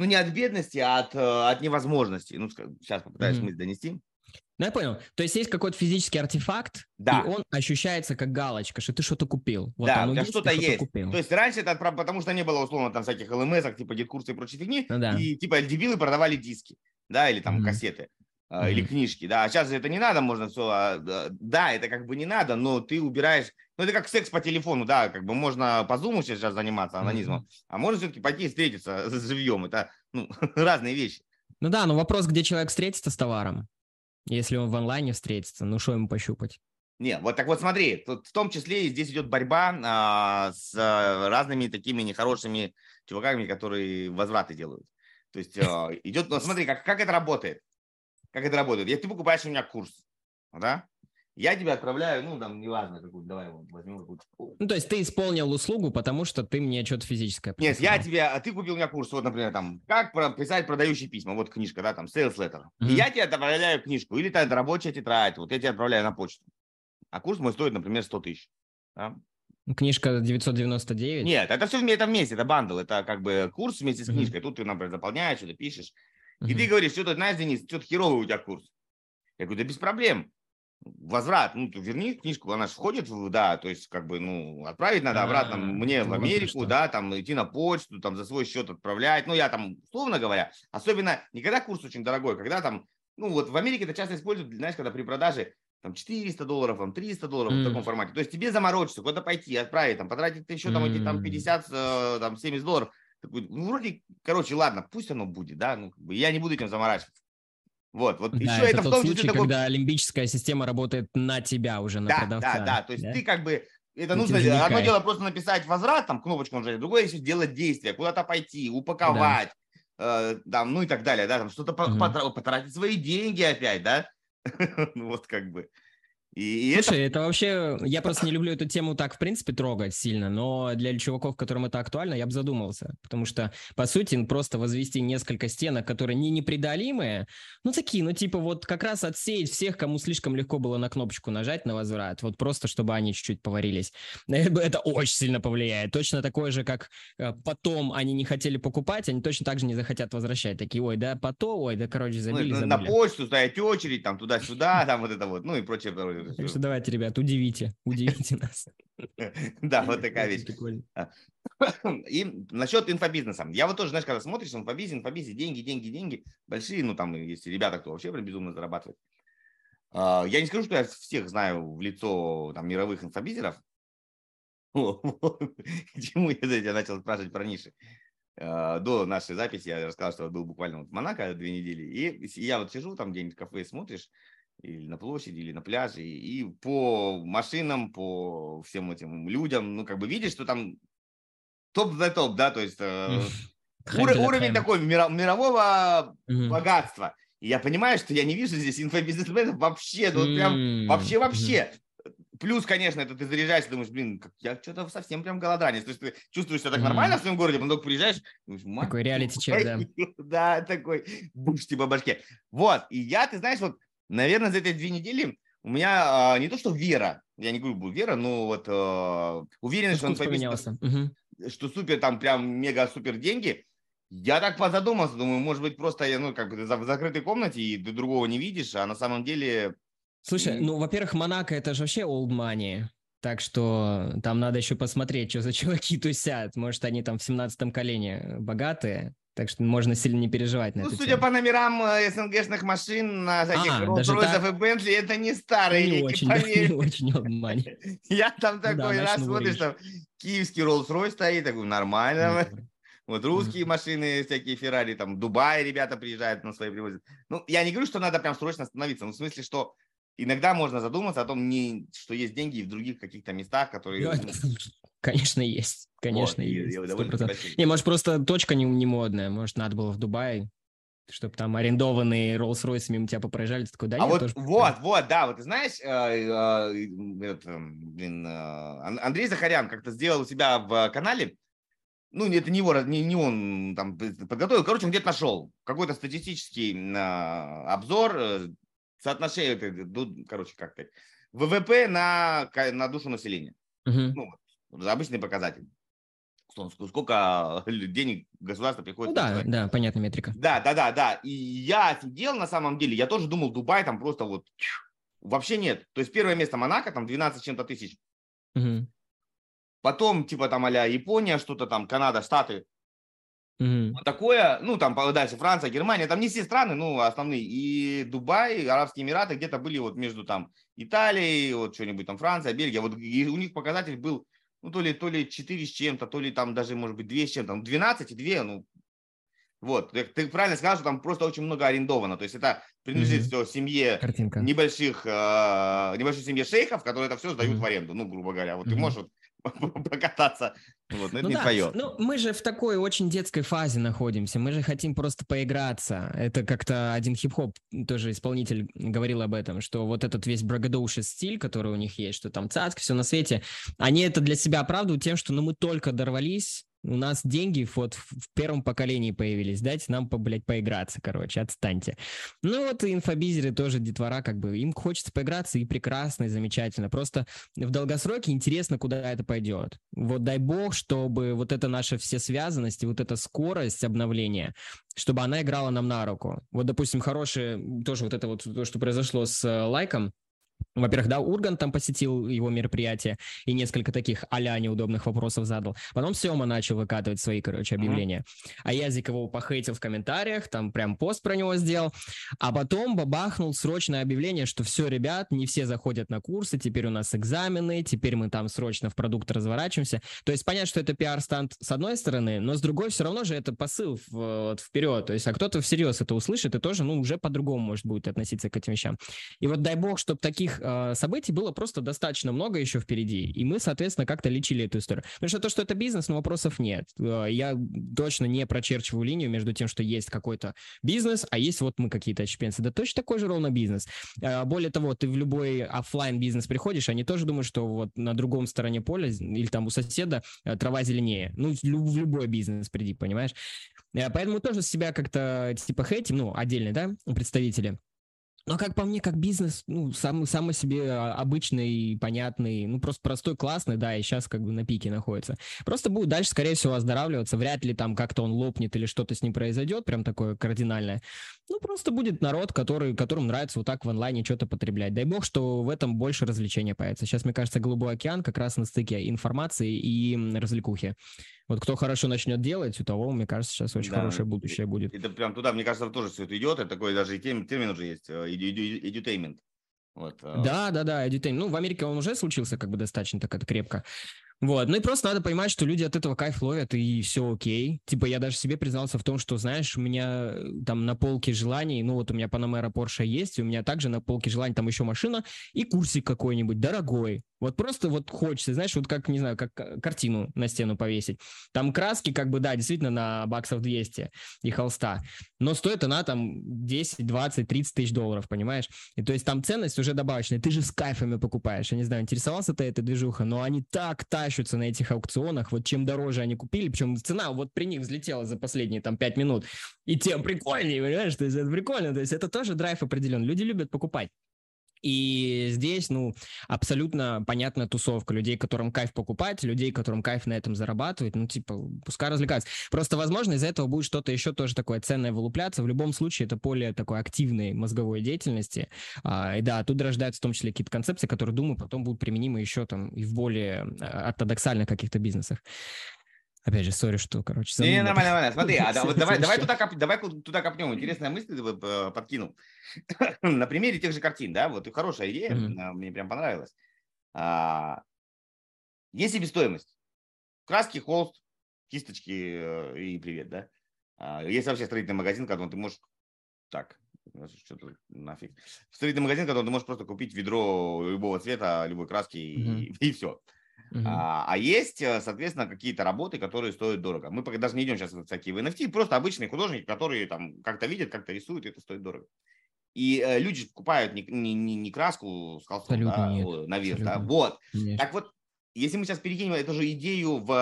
ну, не от бедности, а от, э, от невозможности. Ну, сейчас попытаюсь mm-hmm. мысль донести. Ну, я понял. То есть есть какой-то физический артефакт, да. и он ощущается как галочка, что ты что-то купил. Вот да, у тебя что-то есть. Что купил. То есть раньше это потому что не было, условно, там всяких ЛМС, типа гид-курсы и прочей фигни, ну, да. и типа дебилы продавали диски, да, или там mm-hmm. кассеты. Mm-hmm. Или книжки, да, а сейчас это не надо, можно все, а, да, это как бы не надо, но ты убираешь, ну это как секс по телефону, да, как бы можно по зуму сейчас заниматься анонизмом, mm-hmm. а можно все-таки пойти и встретиться с живьем, это ну, разные вещи. Ну да, но вопрос, где человек встретится с товаром, если он в онлайне встретится, ну что ему пощупать? Не, вот так вот смотри, тут в том числе здесь идет борьба а, с а, разными такими нехорошими чуваками, которые возвраты делают. То есть а, идет, ну смотри, как, как это работает как это работает? Я, ты покупаешь у меня курс, да? Я тебя отправляю, ну, там, неважно, какую, давай возьмем какую-то. Ну, то есть ты исполнил услугу, потому что ты мне что-то физическое прислал. Нет, я тебе, а ты купил у меня курс, вот, например, там, как писать продающие письма, вот книжка, да, там, sales letter. Mm-hmm. И я тебе отправляю книжку, или это рабочая тетрадь, вот я тебе отправляю на почту. А курс мой стоит, например, 100 тысяч. Да? Книжка 999? Нет, это все это вместе, это бандл, это как бы курс вместе с книжкой. Mm-hmm. Тут ты, например, заполняешь, что-то пишешь. И ты говоришь, что-то, знаешь, Денис, что-то херовый у тебя курс. Я говорю, да без проблем. Возврат, ну, верни книжку, она же входит в, да, то есть, как бы, ну, отправить надо обратно мне в Америку, да, там, идти на почту, там, за свой счет отправлять, ну, я там, условно говоря, особенно, не когда курс очень дорогой, когда там, ну, вот в Америке это часто используют, знаешь, когда при продаже там 400 долларов, там 300 долларов mm. в таком формате. То есть тебе заморочиться, куда пойти, отправить, там, потратить еще там эти там 50, э, там 70 долларов. Такой, ну, вроде, короче, ладно, пусть оно будет, да, ну, как бы я не буду этим заморачиваться. Вот, вот да, еще это, это в том случай, числе такой... когда лимбическая система работает на тебя уже, на да, продавца. Да, да, то есть да? ты как бы, это ну, нужно, одно дело просто написать возврат, там, кнопочку нажать, другое еще сделать действие, куда-то пойти, упаковать, да. э, там, ну и так далее, да, там что-то угу. потратить свои деньги опять, да, ну вот как бы. И, и Слушай, это... это вообще, я просто не люблю эту тему так, в принципе, трогать сильно, но для чуваков, которым это актуально, я бы задумался, потому что, по сути, просто возвести несколько стенок, которые не непреодолимые, ну, такие, ну, типа, вот как раз отсеять всех, кому слишком легко было на кнопочку нажать на возврат, вот просто, чтобы они чуть-чуть поварились. Это очень сильно повлияет. Точно такое же, как э, потом они не хотели покупать, они точно так же не захотят возвращать. Такие, ой, да, потом, ой, да, короче, ну, забили, ну, забыли. На почту стоять очередь, там, туда-сюда, там, вот это вот, ну, и прочее, так что давайте, ребят, удивите, удивите нас. Да, вот такая вещь. А. И насчет инфобизнеса. Я вот тоже, знаешь, когда смотришь инфобизнес, инфобизнес, деньги, деньги, деньги, большие, ну там есть ребята, кто вообще прям безумно зарабатывает. А, я не скажу, что я всех знаю в лицо там мировых инфобизеров. Почему я начал спрашивать про ниши? А, до нашей записи я рассказал, что был буквально в Монако две недели. И я вот сижу там где-нибудь в кафе, смотришь, или на площади, или на пляже, и по машинам, по всем этим людям, ну, как бы видишь, что там топ за топ, да, то есть э, ур- уровень такой мирового богатства. И я понимаю, что я не вижу здесь инфобизнесменов вообще, ну, прям вообще-вообще. Плюс, конечно, это ты заряжаешься, думаешь, блин, как я что-то совсем прям голодранец. То есть ты чувствуешь себя так нормально в своем городе, потом только приезжаешь, думаешь, такой реалити-чек, да. да, такой буш типа башке. Вот, и я, ты знаешь, вот Наверное, за эти две недели у меня э, не то, что вера, я не говорю вера, но вот э, уверенность, что он поменялся. Угу. Что супер, там прям мега-супер деньги. Я так позадумался, думаю, может быть, просто я, ну, как бы в закрытой комнате, и ты другого не видишь, а на самом деле... Слушай, ну, во-первых, Монако – это же вообще old money. Так что там надо еще посмотреть, что за чуваки тусят. Может, они там в 17-м колене богатые. Так что можно сильно не переживать на ну, судя тему. по номерам э, СНГшных машин на всяких а, Rolls-Royce и Bentley, это не старые. Не очень, да, не очень. Я там ну такой раз смотришь, там киевский Rolls-Royce стоит, такой, нормально. Вот русские машины, всякие Феррари, там, Дубай ребята приезжают на свои привозят. Ну, я не говорю, что надо прям срочно остановиться, но в смысле, что иногда можно задуматься о том, не, что есть деньги в других каких-то местах, которые... Конечно, есть. Конечно, вот, есть. Не, может, просто точка не, не модная. Может, надо было в Дубае, чтобы там арендованные Rolls-Royce мимо тебя попроезжали. Ты такой, да, а вот, тоже вот, вот, да, вот ты знаешь, э, э, это, блин, э, Андрей Захарян как-то сделал у себя в канале, ну, это не его, не, не он там подготовил, короче, он где-то нашел какой-то статистический обзор соотношение, короче, как то ВВП на, на душу населения. Угу. Ну, обычный показатель. Сколько денег государство приходит. Ну, да, да, понятная метрика. Да, да, да, да. И я сидел на самом деле, я тоже думал, Дубай там просто вот вообще нет. То есть первое место Монако, там 12 чем-то тысяч. Угу. Потом, типа там а Япония, что-то там, Канада, Штаты, Угу. Вот такое, ну, там дальше Франция, Германия, там не все страны, ну, основные. И Дубай, Арабские Эмираты где-то были вот между там Италией, вот что-нибудь там Франция, Бельгия. Вот и у них показатель был, ну, то ли, то ли 4 с чем-то, то ли там даже, может быть, 2 с чем-то. 12 и 2, ну, вот, ты правильно сказал, что там просто очень много арендовано. То есть это принадлежит mm-hmm. все семье Картинка. небольших, э, небольшой семье шейхов, которые это все сдают mm-hmm. в аренду. Ну, грубо говоря, вот mm-hmm. ты можешь вот покататься. Вот, но ну это ну не да. твое. Ну, мы же в такой очень детской фазе находимся. Мы же хотим просто поиграться. Это как-то один хип-хоп тоже исполнитель говорил об этом, что вот этот весь брагадоуший стиль, который у них есть, что там цацк, все на свете, они это для себя оправдывают тем, что ну мы только дорвались у нас деньги вот в первом поколении появились, дайте нам, блядь, поиграться, короче, отстаньте. Ну вот инфобизеры тоже, детвора, как бы, им хочется поиграться, и прекрасно, и замечательно. Просто в долгосроке интересно, куда это пойдет. Вот дай бог, чтобы вот эта наша все связанность, вот эта скорость обновления, чтобы она играла нам на руку. Вот, допустим, хорошее, тоже вот это вот то, что произошло с э, лайком, во-первых, да, Урган там посетил его мероприятие и несколько таких а неудобных вопросов задал. Потом Сема начал выкатывать свои, короче, объявления. Mm-hmm. А Язик его похейтил в комментариях, там прям пост про него сделал. А потом бабахнул срочное объявление, что все, ребят, не все заходят на курсы, теперь у нас экзамены, теперь мы там срочно в продукт разворачиваемся. То есть понятно, что это пиар-стант с одной стороны, но с другой все равно же это посыл в, вот, вперед. То есть, а кто-то всерьез это услышит и тоже, ну, уже по-другому может будет относиться к этим вещам. И вот дай бог, чтобы таких э, событий было просто достаточно много еще впереди, и мы, соответственно, как-то лечили эту историю. Потому что то, что это бизнес, но вопросов нет. Э, я точно не прочерчиваю линию между тем, что есть какой-то бизнес, а есть вот мы какие-то отщепенцы. Да точно такой же ровно бизнес. Э, более того, ты в любой офлайн бизнес приходишь, они тоже думают, что вот на другом стороне поля или там у соседа трава зеленее. Ну, в любой бизнес приди, понимаешь? Поэтому тоже себя как-то типа хейтим, ну, отдельные, да, представители. Но как по мне, как бизнес, ну, сам, сам себе а, обычный, понятный, ну, просто простой, классный, да, и сейчас как бы на пике находится. Просто будет дальше, скорее всего, оздоравливаться, вряд ли там как-то он лопнет или что-то с ним произойдет, прям такое кардинальное. Ну, просто будет народ, который, которому нравится вот так в онлайне что-то потреблять. Дай бог, что в этом больше развлечения появится. Сейчас, мне кажется, Голубой океан как раз на стыке информации и развлекухи. Вот кто хорошо начнет делать, у того, мне кажется, сейчас очень да, хорошее будущее будет. Это прям туда, мне кажется, тоже все это идет. Это такой даже термин, термин уже есть, edutainment. Э, вот. Э. Да, да, да, edutainment. Ну, в Америке он уже случился как бы достаточно так это крепко. Вот, ну и просто надо понимать, что люди от этого кайф ловят, и все окей. Типа я даже себе признался в том, что, знаешь, у меня э, там на полке желаний, ну вот у меня Panamera Porsche есть, и у меня также на полке желаний там еще машина и курсик какой-нибудь дорогой. Вот просто вот хочется, знаешь, вот как, не знаю, как картину на стену повесить. Там краски, как бы, да, действительно на баксов 200 и холста, но стоит она там 10, 20, 30 тысяч долларов, понимаешь? И то есть там ценность уже добавочная. Ты же с кайфами покупаешь. Я не знаю, интересовался ты этой движуха, но они так тащатся на этих аукционах. Вот чем дороже они купили, причем цена вот при них взлетела за последние там 5 минут, и тем прикольнее, понимаешь? То есть это прикольно. То есть это тоже драйв определен. Люди любят покупать. И здесь, ну, абсолютно понятная тусовка людей, которым кайф покупать, людей, которым кайф на этом зарабатывать, ну, типа, пускай развлекаются. Просто, возможно, из-за этого будет что-то еще тоже такое ценное вылупляться. В любом случае, это поле такой активной мозговой деятельности. А, и да, тут рождаются в том числе какие-то концепции, которые, думаю, потом будут применимы еще там и в более а, ортодоксальных каких-то бизнесах. Опять же, сори, что, короче, Не, не, нормально, нормально. Смотри, а, да, вот давай, давай, туда коп, давай туда копнем. Интересная мысль ты подкинул. На примере тех же картин, да, вот хорошая идея, mm-hmm. мне прям понравилась. А, есть себестоимость. Краски, холст, кисточки э, и привет, да. А, есть вообще строительный магазин, который ты можешь... Так, что-то нафиг. Строительный магазин, который ты можешь просто купить ведро любого цвета, любой краски mm-hmm. и, и все. Uh-huh. А, а есть, э, соответственно, какие-то работы, которые стоят дорого. Мы пока даже не идем сейчас в всякие в NFT, просто обычные художники, которые там как-то видят, как-то рисуют, и это стоит дорого. И э, люди покупают не, не, не, не краску с холстом, да, на вес, да, вот. Нет. Так вот, если мы сейчас перекинем эту же идею в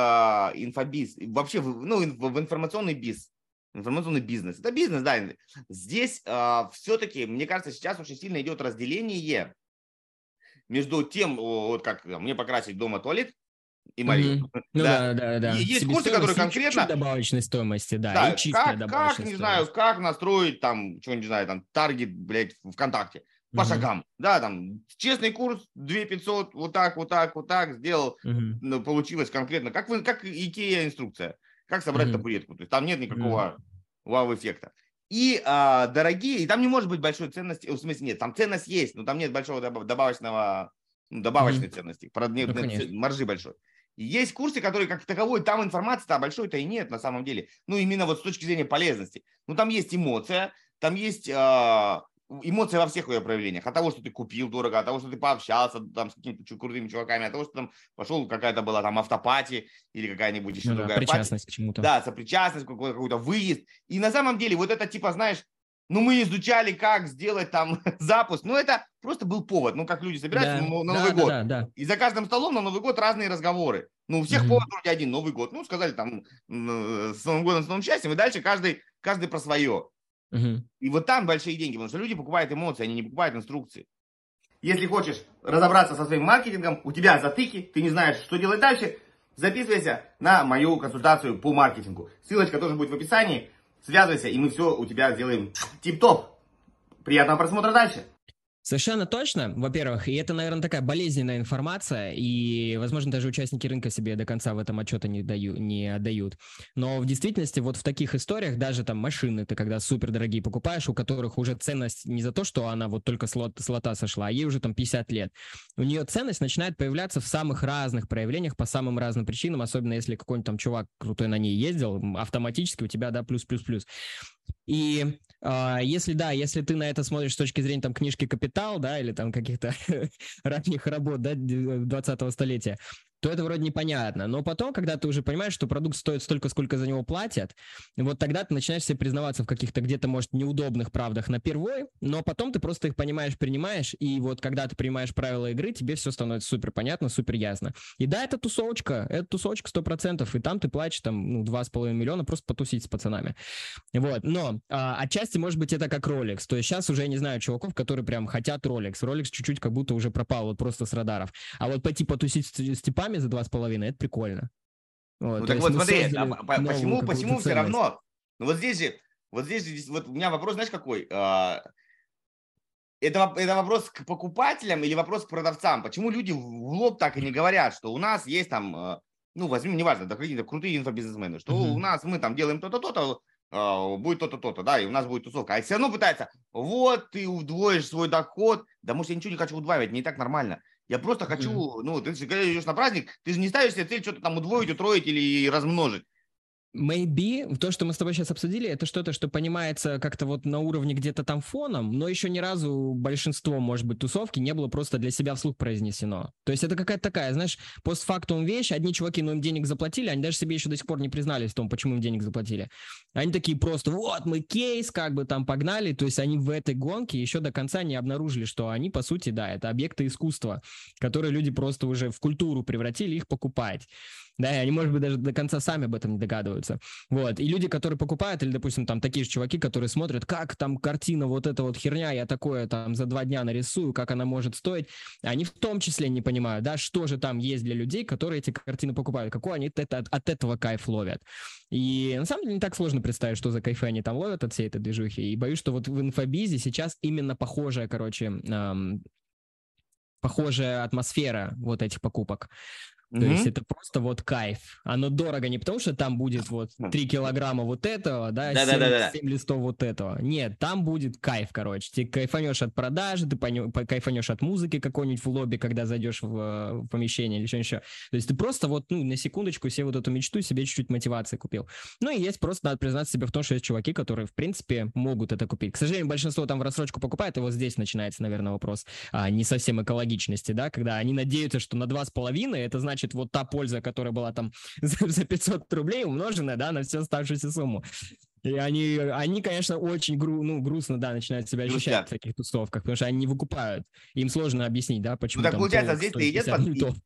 э, инфобиз, вообще в, ну, в, в информационный биз, информационный бизнес, это бизнес, да, здесь э, все-таки, мне кажется, сейчас очень сильно идет разделение между тем, вот как мне покрасить дома туалет и мою. Mm-hmm. Ну да, да, да. И есть курсы, которые конкретно... добавочной стоимости, да, да и чистая как, как, не знаю, как настроить там, что не знаю, там, таргет, блядь, ВКонтакте по mm-hmm. шагам. Да, там, честный курс, 2 500, вот так, вот так, вот так, сделал, mm-hmm. получилось конкретно. Как, вы, как Икея инструкция, как собрать mm-hmm. табуретку. То есть там нет никакого mm-hmm. вау-эффекта и а, дорогие, и там не может быть большой ценности, в смысле нет, там ценность есть, но там нет большого добавочного, ну, добавочной mm-hmm. ценности, нет, ну, нет маржи большой. И есть курсы, которые как таковой, там информации-то большой-то и нет на самом деле. Ну, именно вот с точки зрения полезности. Ну, там есть эмоция, там есть а, эмоции во всех ее проявлениях. От того, что ты купил дорого, от того, что ты пообщался там с какими-то крутыми чуваками, от того, что там пошел какая-то была там автопати или какая-нибудь еще ну, другая да, причастность пати. к чему-то. Да, сопричастность, какой-то, какой-то выезд. И на самом деле вот это типа, знаешь, ну мы изучали, как сделать там запуск. Ну это просто был повод. Ну как люди собираются да, на Новый да, год. Да, да, да. И за каждым столом на Новый год разные разговоры. Ну у всех mm-hmm. повод вроде один Новый год. Ну сказали там с Новым годом, с новым счастьем. И дальше каждый, каждый про свое. Угу. И вот там большие деньги, потому что люди покупают эмоции, они не покупают инструкции. Если хочешь разобраться со своим маркетингом, у тебя затыки, ты не знаешь, что делать дальше, записывайся на мою консультацию по маркетингу. Ссылочка тоже будет в описании. Связывайся, и мы все у тебя сделаем тип-топ. Приятного просмотра дальше. Совершенно точно, во-первых, и это, наверное, такая болезненная информация, и, возможно, даже участники рынка себе до конца в этом отчета не, даю, не отдают. Но в действительности вот в таких историях даже там машины ты когда супер дорогие покупаешь, у которых уже ценность не за то, что она вот только с, лот, с лота сошла, а ей уже там 50 лет. У нее ценность начинает появляться в самых разных проявлениях по самым разным причинам, особенно если какой-нибудь там чувак крутой на ней ездил, автоматически у тебя, да, плюс-плюс-плюс. И если да, если ты на это смотришь с точки зрения там книжки «Капитал», да, или там каких-то ранних работ, да, 20-го столетия, то это вроде непонятно. Но потом, когда ты уже понимаешь, что продукт стоит столько, сколько за него платят, вот тогда ты начинаешь себе признаваться в каких-то где-то, может, неудобных правдах на первой, но потом ты просто их понимаешь, принимаешь, и вот когда ты принимаешь правила игры, тебе все становится супер понятно, супер ясно. И да, это тусовочка, это тусовочка 100%, и там ты платишь там, ну, 2,5 миллиона просто потусить с пацанами. Вот, но а, отчасти, может быть, это как Rolex, то есть сейчас уже я не знаю чуваков, которые прям хотят Rolex. Rolex чуть-чуть как будто уже пропал вот просто с радаров. А вот пойти потусить с Степан деньгами за два с половиной, это прикольно. Вот, ну так вот смотри, а почему, почему все равно? Ну вот здесь же, вот здесь же, вот у меня вопрос, знаешь, какой? А, это, это вопрос к покупателям или вопрос к продавцам? Почему люди в лоб так и не говорят, что у нас есть там, а, ну, возьмем, неважно, да, какие-то крутые инфобизнесмены, что uh-huh. у нас мы там делаем то-то, то-то, а, будет то-то, то-то, да, и у нас будет тусовка. А все равно пытается, вот ты удвоишь свой доход, да может я ничего не хочу удваивать, не так нормально. Я просто хочу, mm-hmm. ну, ты когда идешь на праздник, ты же не ставишь себе цель что-то там удвоить, утроить или размножить. Maybe то, что мы с тобой сейчас обсудили, это что-то, что понимается как-то вот на уровне где-то там фоном, но еще ни разу большинство, может быть, тусовки не было просто для себя вслух произнесено. То есть это какая-то такая, знаешь, постфактум вещь. Одни чуваки, ну, им денег заплатили, они даже себе еще до сих пор не признались в том, почему им денег заплатили. Они такие просто, вот, мы кейс, как бы там погнали. То есть они в этой гонке еще до конца не обнаружили, что они, по сути, да, это объекты искусства, которые люди просто уже в культуру превратили, их покупать. Да, и они, может быть, даже до конца сами об этом не догадываются. Вот. И люди, которые покупают, или, допустим, там такие же чуваки, которые смотрят, как там картина, вот эта вот херня, я такое там за два дня нарисую, как она может стоить, они в том числе не понимают, да, что же там есть для людей, которые эти картины покупают, какой они это, от этого кайф ловят. И на самом деле не так сложно представить, что за кайфы они там ловят от всей этой движухи. И боюсь, что вот в инфобизе сейчас именно похожая, короче, эм, похожая атмосфера вот этих покупок. То mm-hmm. есть это просто вот кайф. Оно дорого не потому, что там будет вот 3 килограмма вот этого, да, 7, да, да, 7 листов вот этого. Нет, там будет кайф, короче. Ты кайфанешь от продажи, ты кайфанешь от музыки какой-нибудь в лобби, когда зайдешь в, в помещение или что еще. То есть ты просто вот, ну, на секундочку себе вот эту мечту, себе чуть-чуть мотивации купил. Ну и есть просто, надо признаться себе в том, что есть чуваки, которые, в принципе, могут это купить. К сожалению, большинство там в рассрочку покупает, и вот здесь начинается, наверное, вопрос а, не совсем экологичности, да, когда они надеются, что на 2,5 это значит значит, вот та польза, которая была там за 500 рублей, умноженная, да, на всю оставшуюся сумму. И они, они, конечно, очень гру, ну, грустно, да, начинают себя ощущать Грустят. в таких тусовках, потому что они не выкупают. Им сложно объяснить, да, почему ну, так получается, здесь идет, под,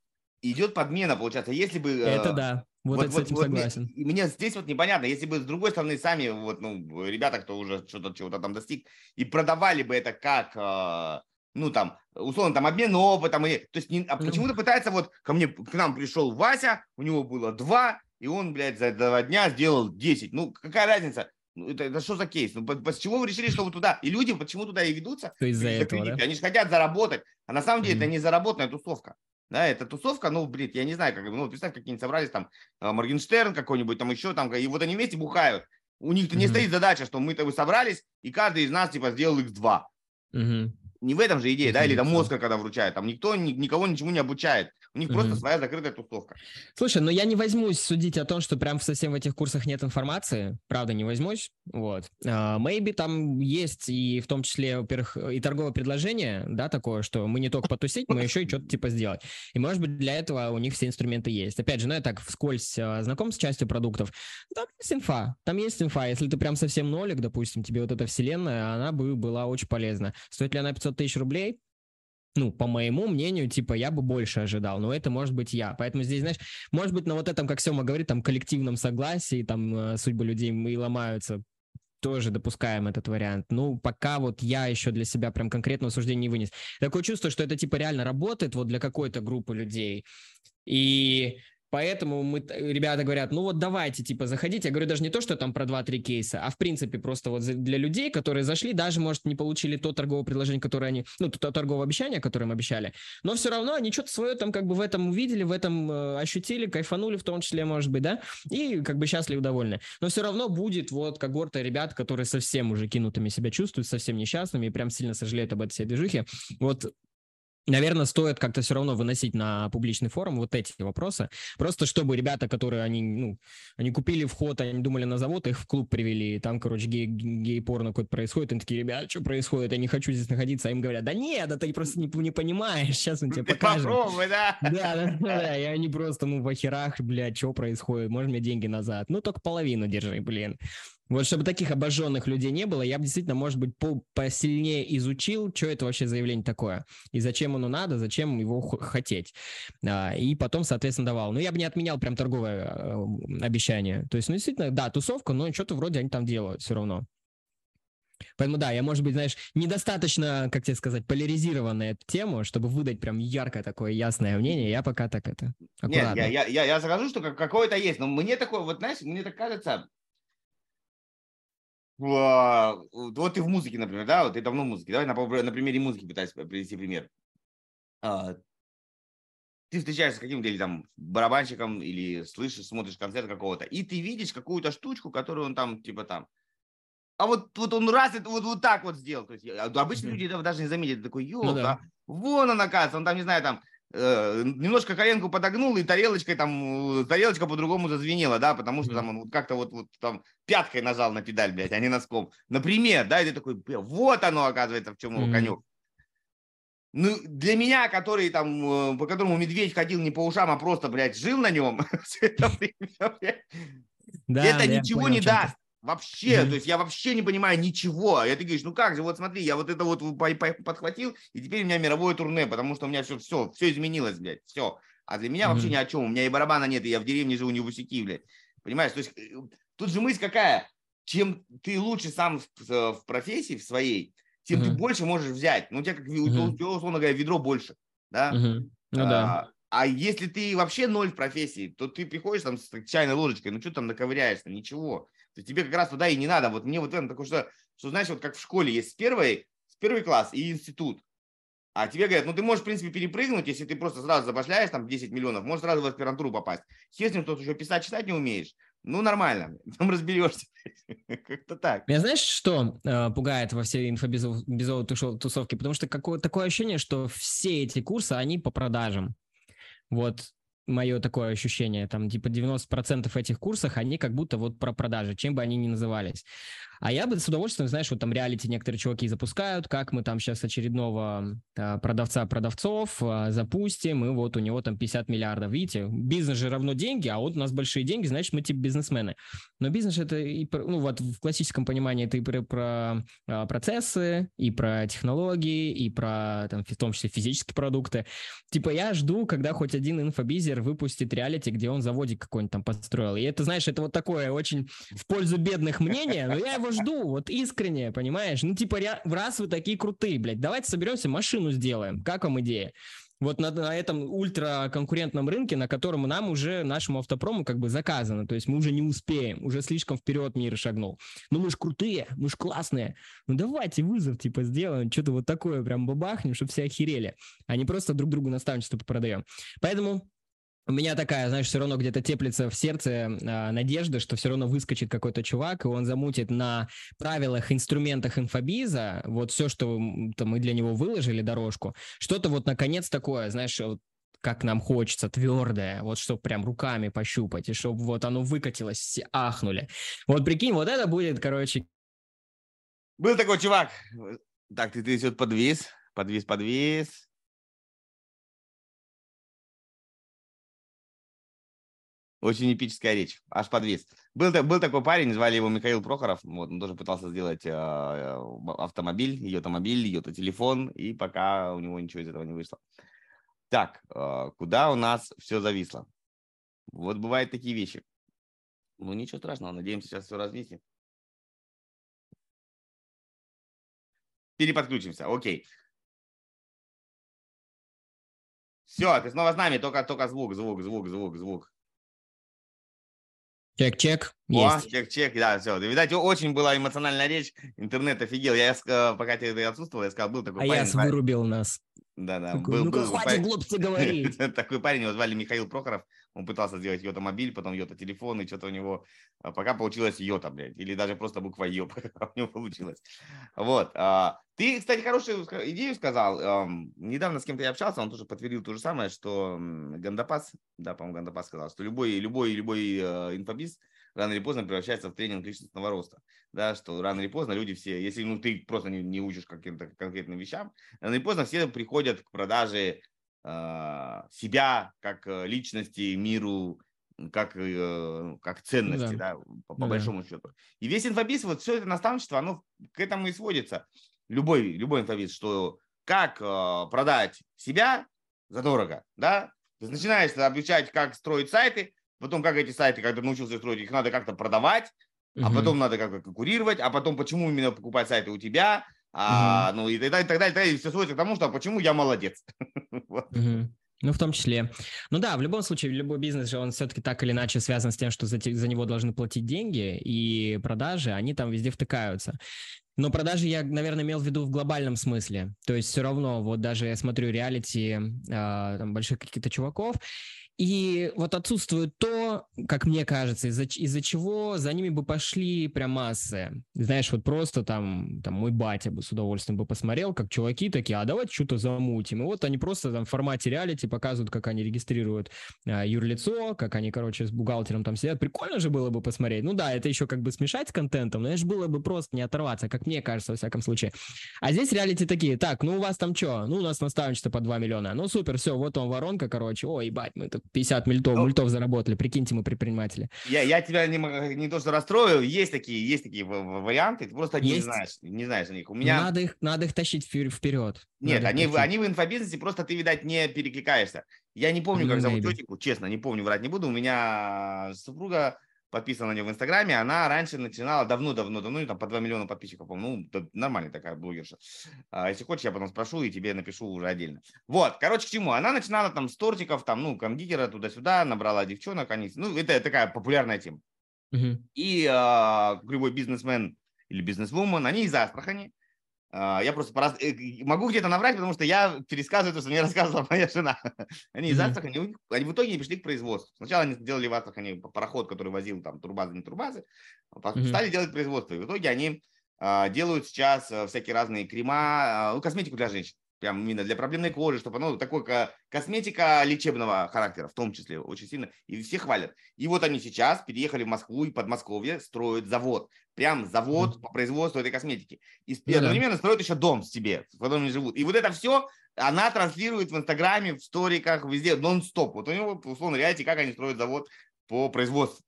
идет подмена, получается. Если бы... Это э, да. Вот, вот, вот с этим вот согласен. Мне, мне здесь вот непонятно, если бы с другой стороны сами вот, ну, ребята, кто уже что-то чего-то там достиг, и продавали бы это как э, ну, там, условно, там, обмен опытом, и, то есть, не, а почему-то пытается, вот, ко мне, к нам пришел Вася, у него было два, и он, блядь, за два дня сделал 10. Ну, какая разница? Ну, это, это что за кейс? Ну, с чего вы решили, что вы туда? И люди почему туда и ведутся? То из-за этого, да? Они же хотят заработать. А на самом деле mm-hmm. это не заработанная тусовка. Да, это тусовка, ну, блин, я не знаю, как, ну, представь, какие-нибудь собрались там, а, Моргенштерн какой-нибудь, там еще там, и вот они вместе бухают. У них mm-hmm. не стоит задача, что мы-то вы собрались, и каждый из нас, типа, сделал x2. Mm-hmm не в этом же идея, да, или там мозга, когда вручают, там никто никого ничему не обучает. У них mm-hmm. просто своя закрытая тусовка. Слушай, но я не возьмусь судить о том, что прям совсем в этих курсах нет информации. Правда, не возьмусь. Вот. Uh, maybe там есть и в том числе, во-первых, и торговое предложение, да, такое, что мы не только потусить, мы еще и что-то типа сделать. И, может быть, для этого у них все инструменты есть. Опять же, ну, я так вскользь uh, знаком с частью продуктов. Там есть инфа. Там есть инфа. Если ты прям совсем нолик, допустим, тебе вот эта вселенная, она бы была очень полезна. Стоит ли она 500 тысяч рублей? Ну, по моему мнению, типа, я бы больше ожидал, но это может быть я. Поэтому здесь, знаешь, может быть, на вот этом, как Сема говорит, там, коллективном согласии, там, э, судьбы людей и ломаются, тоже допускаем этот вариант. Ну, пока вот я еще для себя прям конкретного суждения не вынес. Такое чувство, что это, типа, реально работает вот для какой-то группы людей. И Поэтому мы, ребята говорят, ну вот давайте, типа, заходите. Я говорю даже не то, что там про 2-3 кейса, а в принципе просто вот для людей, которые зашли, даже, может, не получили то торговое предложение, которое они, ну, то, то торговое обещание, которое им обещали, но все равно они что-то свое там как бы в этом увидели, в этом э, ощутили, кайфанули в том числе, может быть, да, и как бы счастливы, довольны. Но все равно будет вот когорта ребят, которые совсем уже кинутыми себя чувствуют, совсем несчастными и прям сильно сожалеют об этой всей движухе. Вот Наверное, стоит как-то все равно выносить на публичный форум вот эти вопросы. Просто чтобы ребята, которые они, ну, они купили вход, они думали на завод, их в клуб привели, и там, короче, гей, гей-порно какой-то происходит, они такие, ребят, что происходит, я не хочу здесь находиться, а им говорят, да нет, да ты просто не, не понимаешь, сейчас он тебе покажет. Попробуй, да? Да, да, да, и они просто, ну, в охерах, блядь, что происходит, можно мне деньги назад? Ну, только половину держи, блин. Вот чтобы таких обожженных людей не было, я бы действительно, может быть, по посильнее изучил, что это вообще заявление такое, и зачем оно надо, зачем его хотеть. А, и потом, соответственно, давал. Но я бы не отменял прям торговое э, обещание. То есть, ну, действительно, да, тусовка, но что-то вроде они там делают все равно. Поэтому да, я, может быть, знаешь, недостаточно, как тебе сказать, поляризированная эту тему, чтобы выдать прям яркое такое ясное мнение. Я пока так это аккуратно. Нет, я, я, я, я скажу, что какое-то есть, но мне такое, вот знаешь, мне так кажется, вот ты в музыке, например, да, вот ты давно в музыке, давай на, на примере музыки пытаюсь привести пример. А, ты встречаешься с каким-то или там барабанщиком, или слышишь, смотришь концерт какого-то, и ты видишь какую-то штучку, которую он там, типа там, а вот, вот он раз это вот, вот так вот сделал. То есть обычные mm-hmm. люди этого даже не заметят. Такой, ёлка, ну, да. вон он, оказывается, он там, не знаю, там, Э, немножко коленку подогнул, и тарелочкой там, э, тарелочка по-другому зазвенела, да, потому что там он как-то вот, вот там пяткой нажал на педаль, блядь, а не носком. Например, да, и ты такой, вот оно, оказывается, в чем его mm-hmm. конек. Ну, для меня, который там, э, по которому медведь ходил не по ушам, а просто, блядь, жил на нем, это ничего не даст. Вообще, mm-hmm. то есть я вообще не понимаю ничего. Я ты говоришь, ну как же, вот смотри, я вот это вот подхватил, и теперь у меня мировое турне, потому что у меня все, все, все изменилось, блядь, все. А для меня mm-hmm. вообще ни о чем. У меня и барабана нет, и я в деревне живу, не в Усики, блядь. Понимаешь? То есть э, тут же мысль какая? Чем ты лучше сам в, в профессии в своей, тем uh-huh. ты больше можешь взять. Ну, у тебя, как uh-huh. у тебя, условно говоря, ведро больше. Да? Uh-huh. Ну, а, да. А если ты вообще ноль в профессии, то ты приходишь там с чайной ложечкой, ну что там наковыряешься, ничего. То тебе как раз туда и не надо. Вот мне вот это такое, что, что знаешь, вот как в школе есть с первый класс и институт. А тебе говорят, ну ты можешь, в принципе, перепрыгнуть, если ты просто сразу забашляешь там 10 миллионов, можешь сразу в аспирантуру попасть. Что ты еще писать, читать не умеешь. Ну, нормально, там разберешься. Как-то так. Меня знаешь, что э, пугает во всей инфобизовой тусовке? Потому что какое, такое ощущение, что все эти курсы, они по продажам. Вот мое такое ощущение, там типа 90% этих курсов, они как будто вот про продажи, чем бы они ни назывались. А я бы с удовольствием, знаешь, вот там реалити некоторые чуваки запускают, как мы там сейчас очередного а, продавца продавцов а, запустим, и вот у него там 50 миллиардов. Видите, бизнес же равно деньги, а вот у нас большие деньги, значит, мы типа бизнесмены. Но бизнес это и, ну вот в классическом понимании это и про, про а, процессы, и про технологии, и про там в том числе физические продукты. Типа я жду, когда хоть один инфобизер выпустит реалити, где он заводик какой-нибудь там построил. И это, знаешь, это вот такое очень в пользу бедных мнение, но я его жду, вот искренне, понимаешь? Ну, типа, раз вы такие крутые, блядь, давайте соберемся, машину сделаем. Как вам идея? Вот на, на этом ультраконкурентном рынке, на котором нам уже, нашему автопрому как бы заказано. То есть мы уже не успеем, уже слишком вперед мир шагнул. Ну мы ж крутые, мы ж классные. Ну давайте вызов типа сделаем, что-то вот такое прям бабахнем, чтобы все охерели. А не просто друг другу наставничество продаем. Поэтому у меня такая, знаешь, все равно где-то теплится в сердце э, надежда, что все равно выскочит какой-то чувак, и он замутит на правилах, инструментах инфобиза, вот все, что там, мы для него выложили, дорожку, что-то вот наконец такое, знаешь, вот, как нам хочется, твердое, вот чтобы прям руками пощупать, и чтобы вот оно выкатилось, все ахнули. Вот прикинь, вот это будет, короче... Был такой чувак, так, ты, ты вот подвис, подвис, подвис, Очень эпическая речь, аж подвес. Был, был такой парень, звали его Михаил Прохоров, вот, он тоже пытался сделать э, автомобиль, ее автомобиль, ее телефон, и пока у него ничего из этого не вышло. Так, э, куда у нас все зависло? Вот бывают такие вещи. Ну, ничего страшного, надеемся, сейчас все разъясним. Переподключимся, окей. Все, ты снова с нами, только, только звук, звук, звук, звук, звук. Чек-чек. О, чек-чек, да, все. Видать, очень была эмоциональная речь. Интернет офигел. Я, пока ты отсутствовал, я сказал, был такой а парень. А я вырубил нас. Да, да. Был, ну-ка, был, хватит парень. глупости говорить. Такой парень, его звали Михаил Прохоров. Он пытался сделать Йота мобиль, потом Йота телефон, и что-то у него а, пока получилось Йота, блядь. Или даже просто буква Йо, у него получилось. Вот. А, ты, кстати, хорошую идею сказал. Недавно с кем-то я общался, он тоже подтвердил то же самое, что Гандапас, да, по-моему, Гандапас сказал, что любой, любой, любой э, инфобиз – рано или поздно превращается в тренинг личностного роста. Да, что рано или поздно люди все, если ну, ты просто не, не учишь каким-то конкретным вещам, рано или поздно все приходят к продаже себя как э, личности, миру, как, э, как ценности, да, да по, по да. большому счету. И весь инфобиз, вот все это наставничество, оно к этому и сводится. Любой, любой инфобиз, что как э, продать себя задорого, да, ты начинаешь обучать, как строить сайты, потом как эти сайты, когда научился строить, их надо как-то продавать, uh-huh. а потом надо как-то конкурировать, а потом почему именно покупать сайты у тебя, а, uh-huh. ну и так далее, и так далее, и так далее, и все сводится к тому, что почему я молодец. uh-huh. Ну, в том числе. Ну да, в любом случае, любой бизнес же, он все-таки так или иначе связан с тем, что за, за него должны платить деньги, и продажи, они там везде втыкаются. Но продажи я, наверное, имел в виду в глобальном смысле. То есть все равно, вот даже я смотрю реалити э, там, больших каких-то чуваков, и вот отсутствует то, как мне кажется, из-за из чего за ними бы пошли прям массы. Знаешь, вот просто там, там мой батя бы с удовольствием бы посмотрел, как чуваки такие, а давайте что-то замутим. И вот они просто там в формате реалити показывают, как они регистрируют а, юрлицо, как они, короче, с бухгалтером там сидят. Прикольно же было бы посмотреть. Ну да, это еще как бы смешать с контентом, но это же было бы просто не оторваться, как мне кажется, во всяком случае. А здесь реалити такие, так, ну у вас там что? Ну у нас наставничество по 2 миллиона. Ну супер, все, вот он воронка, короче. Ой, ебать, мы тут 50 мультов, ну, мультов заработали. Прикиньте, мы предприниматели. Я, я тебя не, не то что расстрою, есть такие, есть такие варианты, ты просто есть? не знаешь, не знаешь о них. У меня... надо, их, надо их тащить вперед. Нет, они, они в инфобизнесе, просто ты, видать, не перекликаешься. Я не помню, как зовут тетику, честно, не помню, врать не буду. У меня супруга подписана на нее в Инстаграме, она раньше начинала давно-давно-давно, ну, там по 2 миллиона подписчиков, ну, нормальная такая блогерша. А, если хочешь, я потом спрошу и тебе напишу уже отдельно. Вот, короче, к чему? Она начинала там с тортиков, там, ну, кондитера туда-сюда, набрала девчонок, они, ну, это такая популярная тема. Uh-huh. И а, любой бизнесмен или бизнесвумен, они из Астрахани, я просто пораз... Э, могу где-то наврать, потому что я пересказываю то, что мне рассказывала моя жена. Они из Астрахани, они в итоге пришли к производству. Сначала они сделали в Астрахани пароход, который возил там турбазы, не турбазы, стали делать производство. И в итоге они а, делают сейчас э, всякие разные крема, а, ну, косметику для женщин прям именно для проблемной кожи, чтобы оно такой косметика лечебного характера, в том числе, очень сильно, и все хвалят. И вот они сейчас переехали в Москву и Подмосковье строят завод, прям завод по производству этой косметики. И ну одновременно строят еще дом себе, в котором они живут. И вот это все она транслирует в Инстаграме, в сториках, везде, нон-стоп. Вот у него, условно, реалити, как они строят завод по производству.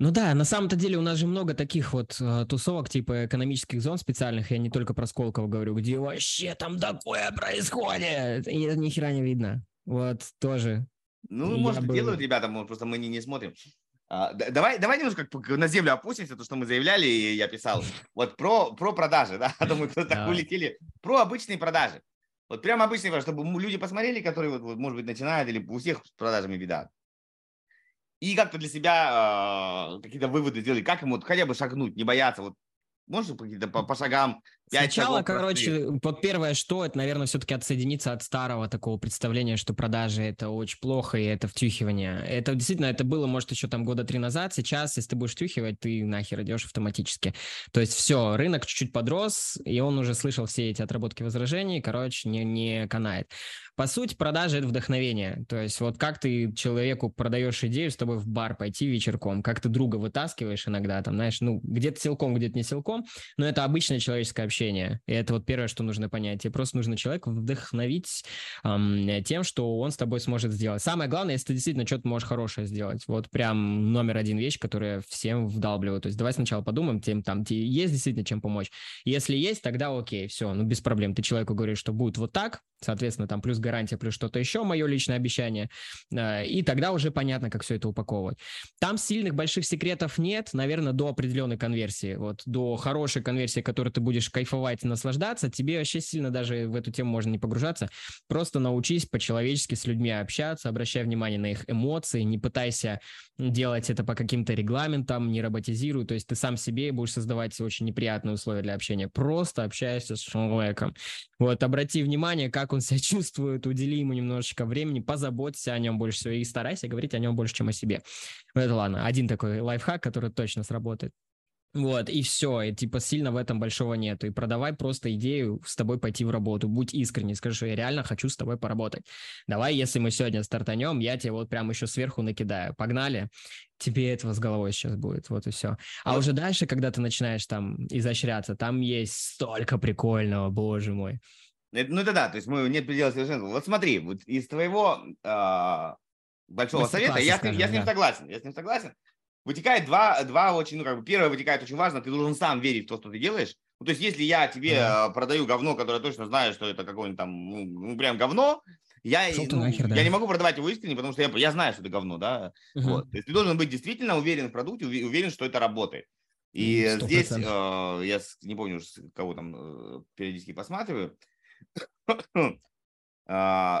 Ну да, на самом-то деле у нас же много таких вот э, тусовок типа экономических зон специальных, я не только про Сколково говорю, где вообще там такое происходит, и ни хера не видно. Вот, тоже. Ну, я может, бы... делают ребята, может, просто мы не, не смотрим. А, давай, давай немножко на землю опустимся, то, что мы заявляли, и я писал. Вот про, про продажи, да, а то мы так улетели. Про обычные продажи. Вот прям обычные продажи, чтобы люди посмотрели, которые, вот, вот, может быть, начинают, или у всех с продажами беда и как-то для себя э, какие-то выводы сделать, как ему хотя бы шагнуть, не бояться, вот можешь какие-то по, по шагам Сначала, короче, вот первое, что это, наверное, все-таки отсоединиться от старого такого представления, что продажи это очень плохо и это втюхивание. Это действительно, это было, может, еще там года три назад. Сейчас, если ты будешь втюхивать, ты нахер идешь автоматически. То есть все, рынок чуть-чуть подрос, и он уже слышал все эти отработки возражений, короче, не, не канает. По сути, продажи – это вдохновение. То есть вот как ты человеку продаешь идею с тобой в бар пойти вечерком, как ты друга вытаскиваешь иногда, там, знаешь, ну, где-то силком, где-то не силком, но это обычное человеческое общение. И это вот первое, что нужно понять. Тебе просто нужно человека вдохновить эм, тем, что он с тобой сможет сделать. Самое главное, если ты действительно что-то можешь хорошее сделать. Вот прям номер один вещь, которая всем вдалбливаю. То есть давай сначала подумаем, тем там тебе есть действительно чем помочь. Если есть, тогда окей, все, ну без проблем. Ты человеку говоришь, что будет вот так, соответственно, там плюс плюс что-то еще, мое личное обещание, э, и тогда уже понятно, как все это упаковывать. Там сильных больших секретов нет, наверное, до определенной конверсии. Вот до хорошей конверсии, которой ты будешь кайфовать и наслаждаться, тебе вообще сильно даже в эту тему можно не погружаться. Просто научись по-человечески с людьми общаться, обращай внимание на их эмоции, не пытайся делать это по каким-то регламентам, не роботизируй, то есть ты сам себе будешь создавать очень неприятные условия для общения. Просто общайся с человеком. Вот, обрати внимание, как он себя чувствует, удели ему немножечко времени, позаботься о нем больше всего и старайся говорить о нем больше, чем о себе. Это ладно, один такой лайфхак, который точно сработает. Вот, и все, и типа сильно в этом большого нету. И продавай просто идею с тобой пойти в работу. Будь искренний, скажи, что я реально хочу с тобой поработать. Давай, если мы сегодня стартанем, я тебе вот прям еще сверху накидаю. Погнали. Тебе этого с головой сейчас будет, вот и все. А вот. уже дальше, когда ты начинаешь там изощряться, там есть столько прикольного, боже мой. Ну это да, то есть мы нет предела совершенства. Вот смотри, вот из твоего э, большого совета я, скажем, я с ним да. согласен, я с ним согласен вытекает два, два очень, ну, как бы, первое вытекает очень важно, ты должен сам верить в то, что ты делаешь. Ну, то есть, если я тебе mm-hmm. продаю говно, которое точно знаю, что это какое-нибудь там, ну, ну прям говно, я, ну, нахер, да. я не могу продавать его искренне, потому что я, я знаю, что это говно, да. Uh-huh. Вот. То есть ты должен быть действительно уверен в продукте, уверен, что это работает. И 100%. здесь, э, я не помню, кого там э, периодически посматриваю, э,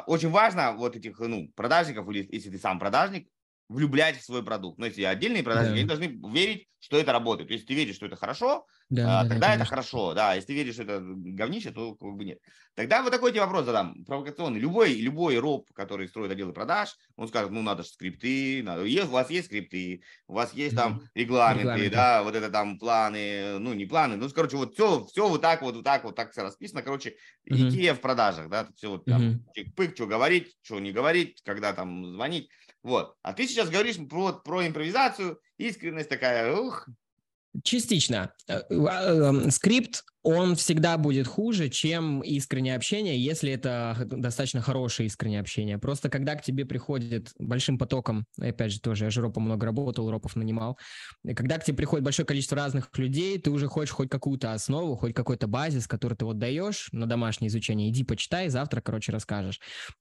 очень важно вот этих ну, продажников, или если ты сам продажник, влюблять в свой продукт. Но если отдельные продажники, да. они должны верить, что это работает. То есть ты веришь, что это хорошо, да, а, да, тогда да, это хорошо. Да, если ты веришь, что это говнище, то как бы нет. Тогда вот такой тебе вопрос задам, провокационный. Любой, любой роб, который строит отделы продаж, он скажет, ну, надо же скрипты, надо... у вас есть скрипты, у вас есть там регламенты, регламенты, да, вот это там планы, ну, не планы, ну, короче, вот все, все вот так вот, вот так вот, так все расписано, короче, угу. идея в продажах, да, все вот там, угу. чик-пык, что говорить, что не говорить, когда там звонить. Вот. А ты сейчас говоришь про, про импровизацию, искренность такая, ух. Частично. Э, э, эм, скрипт он всегда будет хуже, чем искреннее общение, если это достаточно хорошее искреннее общение. Просто когда к тебе приходит большим потоком, опять же тоже, я же ропом много работал, ропов нанимал, когда к тебе приходит большое количество разных людей, ты уже хочешь хоть какую-то основу, хоть какой-то базис, который ты вот даешь на домашнее изучение, иди почитай, завтра, короче, расскажешь.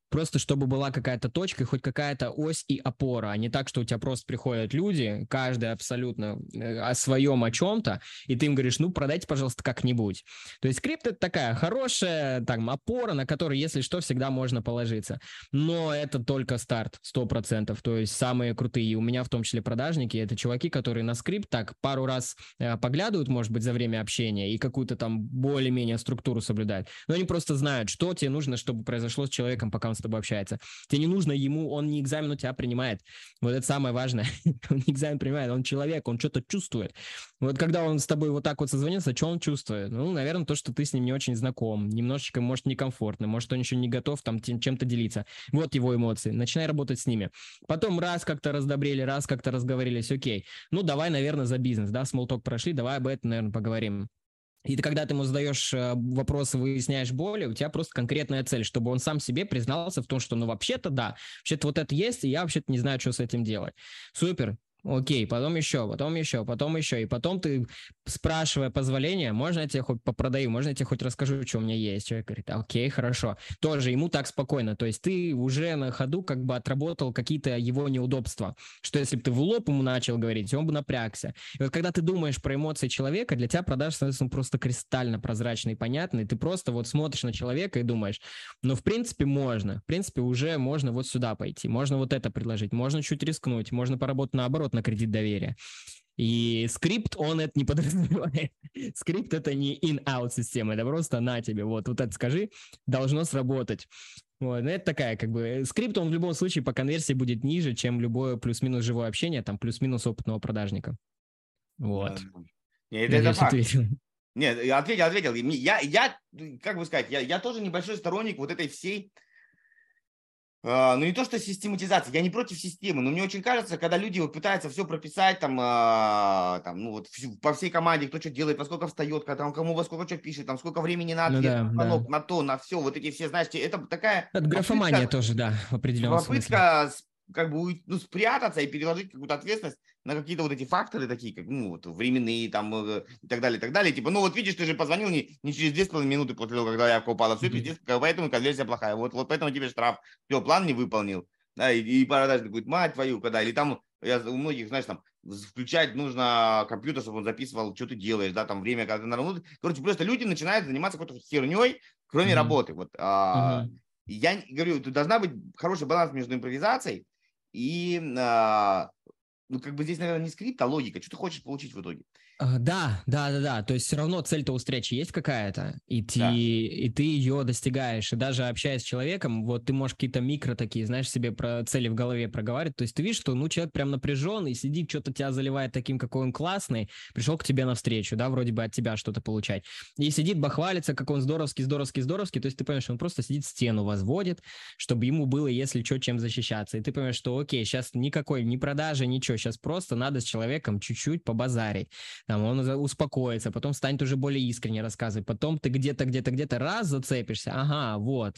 Просто чтобы была какая-то точка хоть какая-то ось и опора, а не так, что у тебя просто приходят люди, каждый абсолютно э, о своем, о чем-то, и ты им говоришь, ну, продайте, пожалуйста, как-нибудь что То есть скрипт это такая хорошая там опора, на которую, если что, всегда можно положиться. Но это только старт, 100%. То есть самые крутые, у меня в том числе продажники, это чуваки, которые на скрипт так пару раз э, поглядывают, может быть, за время общения и какую-то там более-менее структуру соблюдают. Но они просто знают, что тебе нужно, чтобы произошло с человеком, пока он с тобой общается. Тебе не нужно ему, он не экзамен у тебя принимает. Вот это самое важное. он не экзамен принимает, он человек, он что-то чувствует. Вот когда он с тобой вот так вот созвонится, что он чувствует? Ну, наверное, то, что ты с ним не очень знаком, немножечко, может, некомфортно, может, он еще не готов там чем-то делиться. Вот его эмоции. Начинай работать с ними. Потом раз как-то раздобрели, раз как-то разговорились, окей. Ну, давай, наверное, за бизнес, да, смолток прошли, давай об этом, наверное, поговорим. И ты, когда ты ему задаешь э, вопросы, выясняешь боли, у тебя просто конкретная цель, чтобы он сам себе признался в том, что ну вообще-то да, вообще-то вот это есть, и я вообще-то не знаю, что с этим делать. Супер, Окей, потом еще, потом еще, потом еще. И потом ты, спрашивая позволения, можно я тебе хоть попродаю, можно я тебе хоть расскажу, что у меня есть. Человек говорит, окей, хорошо. Тоже ему так спокойно. То есть ты уже на ходу как бы отработал какие-то его неудобства. Что если бы ты в лоб ему начал говорить, он бы напрягся. И вот когда ты думаешь про эмоции человека, для тебя продаж становится просто кристально прозрачный и понятный. Ты просто вот смотришь на человека и думаешь, ну, в принципе, можно. В принципе, уже можно вот сюда пойти. Можно вот это предложить. Можно чуть рискнуть. Можно поработать наоборот наоборот, на кредит доверия. И скрипт, он это не подразумевает. скрипт это не in-out система, это просто на тебе, вот, вот это скажи, должно сработать. Вот, ну, это такая, как бы, скрипт, он в любом случае по конверсии будет ниже, чем любое плюс-минус живое общение, там, плюс-минус опытного продажника. Вот. Нет, это, это факт. Нет, я ответил, ответил. Я, я, как бы сказать, я, я тоже небольшой сторонник вот этой всей ну, не то, что систематизация, я не против системы, но мне очень кажется, когда люди вот пытаются все прописать, там, а, там ну, вот по всей команде, кто что делает, во сколько встает, когда он кому во сколько что пишет, там, сколько времени на ответ, ну, да, на, да. на то, на все, вот эти все, знаешь, это такая... Это графомания попытка, тоже, да, в определенном попытка смысле как бы ну, спрятаться и переложить какую-то ответственность на какие-то вот эти факторы такие, как ну, вот, временные там э, и так далее, и так далее. Типа, ну вот видишь, ты же позвонил не, не через 2,5 минуты после того, когда я упала, все, пиздец, поэтому конверсия плохая. Вот, вот поэтому тебе штраф, все, план не выполнил. Да, и, и продажник говорит, мать твою, когда, или там я, у многих, знаешь, там, включать нужно компьютер, чтобы он записывал, что ты делаешь, да, там время, когда ты на Короче, просто люди начинают заниматься какой-то херней, кроме mm-hmm. работы. Вот, а, mm-hmm. Я говорю, тут должна быть хороший баланс между импровизацией и а, ну, как бы здесь, наверное, не скрипт, а логика. Что ты хочешь получить в итоге? А, да, да, да, да. То есть все равно цель-то у встречи есть какая-то, и ты, да. и ты ее достигаешь. И даже общаясь с человеком, вот ты можешь какие-то микро такие, знаешь, себе про цели в голове проговаривать. То есть ты видишь, что ну человек прям напряжен и сидит, что-то тебя заливает таким, какой он классный, пришел к тебе навстречу, да, вроде бы от тебя что-то получать. И сидит, бахвалится, как он здоровский, здоровский, здоровский. То есть ты понимаешь, он просто сидит, стену возводит, чтобы ему было, если что, чем защищаться. И ты понимаешь, что окей, сейчас никакой, ни продажи, ничего, сейчас просто надо с человеком чуть-чуть побазарить там он успокоится, потом станет уже более искренне рассказывать, потом ты где-то, где-то, где-то раз зацепишься, ага, вот,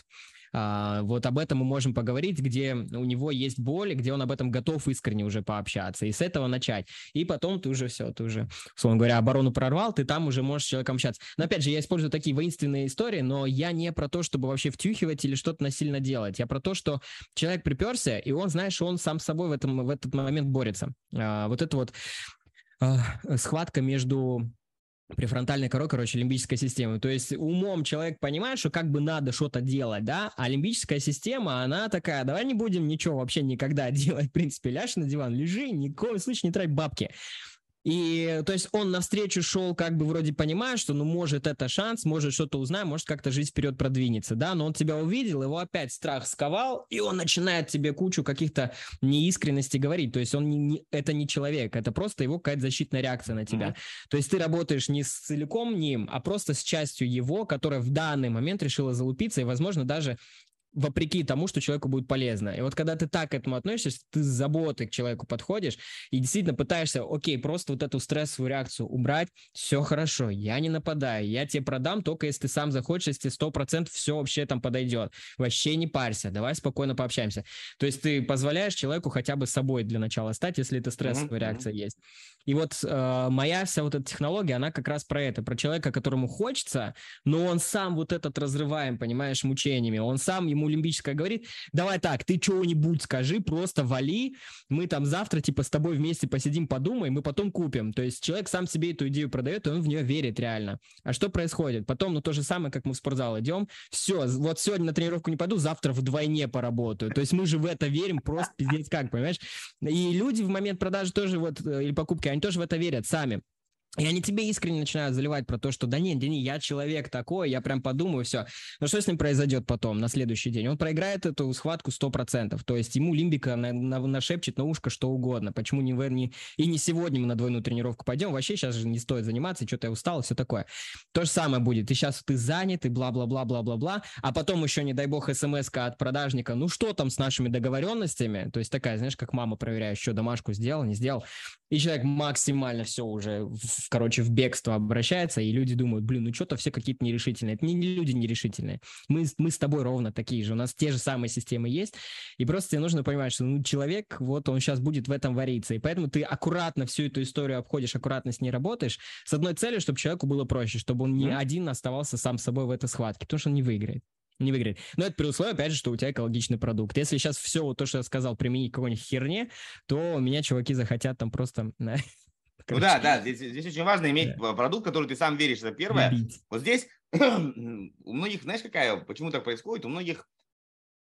а, вот об этом мы можем поговорить, где у него есть боль, где он об этом готов искренне уже пообщаться, и с этого начать. И потом ты уже все, ты уже, условно говоря, оборону прорвал, ты там уже можешь с человеком общаться. Но опять же, я использую такие воинственные истории, но я не про то, чтобы вообще втюхивать или что-то насильно делать. Я про то, что человек приперся, и он, знаешь, он сам с собой в, этом, в этот момент борется. А, вот это вот схватка между префронтальной корой, короче, лимбической системы. То есть умом человек понимает, что как бы надо что-то делать, да, а лимбическая система, она такая, давай не будем ничего вообще никогда делать, в принципе, ляжь на диван, лежи, ни в коем случае не трать бабки. И, то есть, он навстречу шел, как бы вроде понимая, что, ну, может, это шанс, может, что-то узнаем, может, как-то жизнь вперед продвинется, да, но он тебя увидел, его опять страх сковал, и он начинает тебе кучу каких-то неискренностей говорить, то есть, он не, не, это не человек, это просто его какая-то защитная реакция на тебя. Mm-hmm. То есть, ты работаешь не с целиком ним, а просто с частью его, которая в данный момент решила залупиться и, возможно, даже вопреки тому, что человеку будет полезно. И вот когда ты так к этому относишься, ты с заботой к человеку подходишь и действительно пытаешься, окей, просто вот эту стрессовую реакцию убрать, все хорошо, я не нападаю, я тебе продам только если ты сам захочешь, если сто процентов все вообще там подойдет. Вообще не парься, давай спокойно пообщаемся. То есть ты позволяешь человеку хотя бы собой для начала стать, если это стрессовая mm-hmm. реакция есть. И вот э, моя вся вот эта технология, она как раз про это, про человека, которому хочется, но он сам вот этот разрываем, понимаешь, мучениями, он сам ему ему лимбическая говорит, давай так, ты чего-нибудь скажи, просто вали, мы там завтра типа с тобой вместе посидим, подумаем, мы потом купим. То есть человек сам себе эту идею продает, и он в нее верит реально. А что происходит? Потом, ну то же самое, как мы в спортзал идем, все, вот сегодня на тренировку не пойду, завтра вдвойне поработаю. То есть мы же в это верим просто пиздец как, понимаешь? И люди в момент продажи тоже вот, э, или покупки, они тоже в это верят сами. И они тебе искренне начинают заливать про то, что да нет, да не, я человек такой, я прям подумаю, все. Но что с ним произойдет потом, на следующий день? Он проиграет эту схватку 100%. То есть ему лимбика на, на, нашепчет на ушко что угодно. Почему не, не и не сегодня мы на двойную тренировку пойдем? Вообще сейчас же не стоит заниматься, что-то я устал, все такое. То же самое будет. И сейчас ты занят, и бла-бла-бла-бла-бла-бла. А потом еще, не дай бог, смс от продажника. Ну что там с нашими договоренностями? То есть такая, знаешь, как мама проверяет, что домашку сделал, не сделал. И человек максимально все уже короче, в бегство обращается, и люди думают, блин, ну что-то все какие-то нерешительные. Это не люди нерешительные. Мы, мы с тобой ровно такие же. У нас те же самые системы есть. И просто тебе нужно понимать, что ну, человек, вот он сейчас будет в этом вариться. И поэтому ты аккуратно всю эту историю обходишь, аккуратно с ней работаешь, с одной целью, чтобы человеку было проще, чтобы он не mm-hmm. один оставался сам собой в этой схватке, потому что он не выиграет не выиграет. Но это при условии, опять же, что у тебя экологичный продукт. Если сейчас все вот то, что я сказал, применить к какой-нибудь херне, то меня чуваки захотят там просто Ну да, да, здесь, здесь очень важно иметь да. продукт, который ты сам веришь, это первое. Любить. Вот здесь у многих, знаешь, какая, почему так происходит? У многих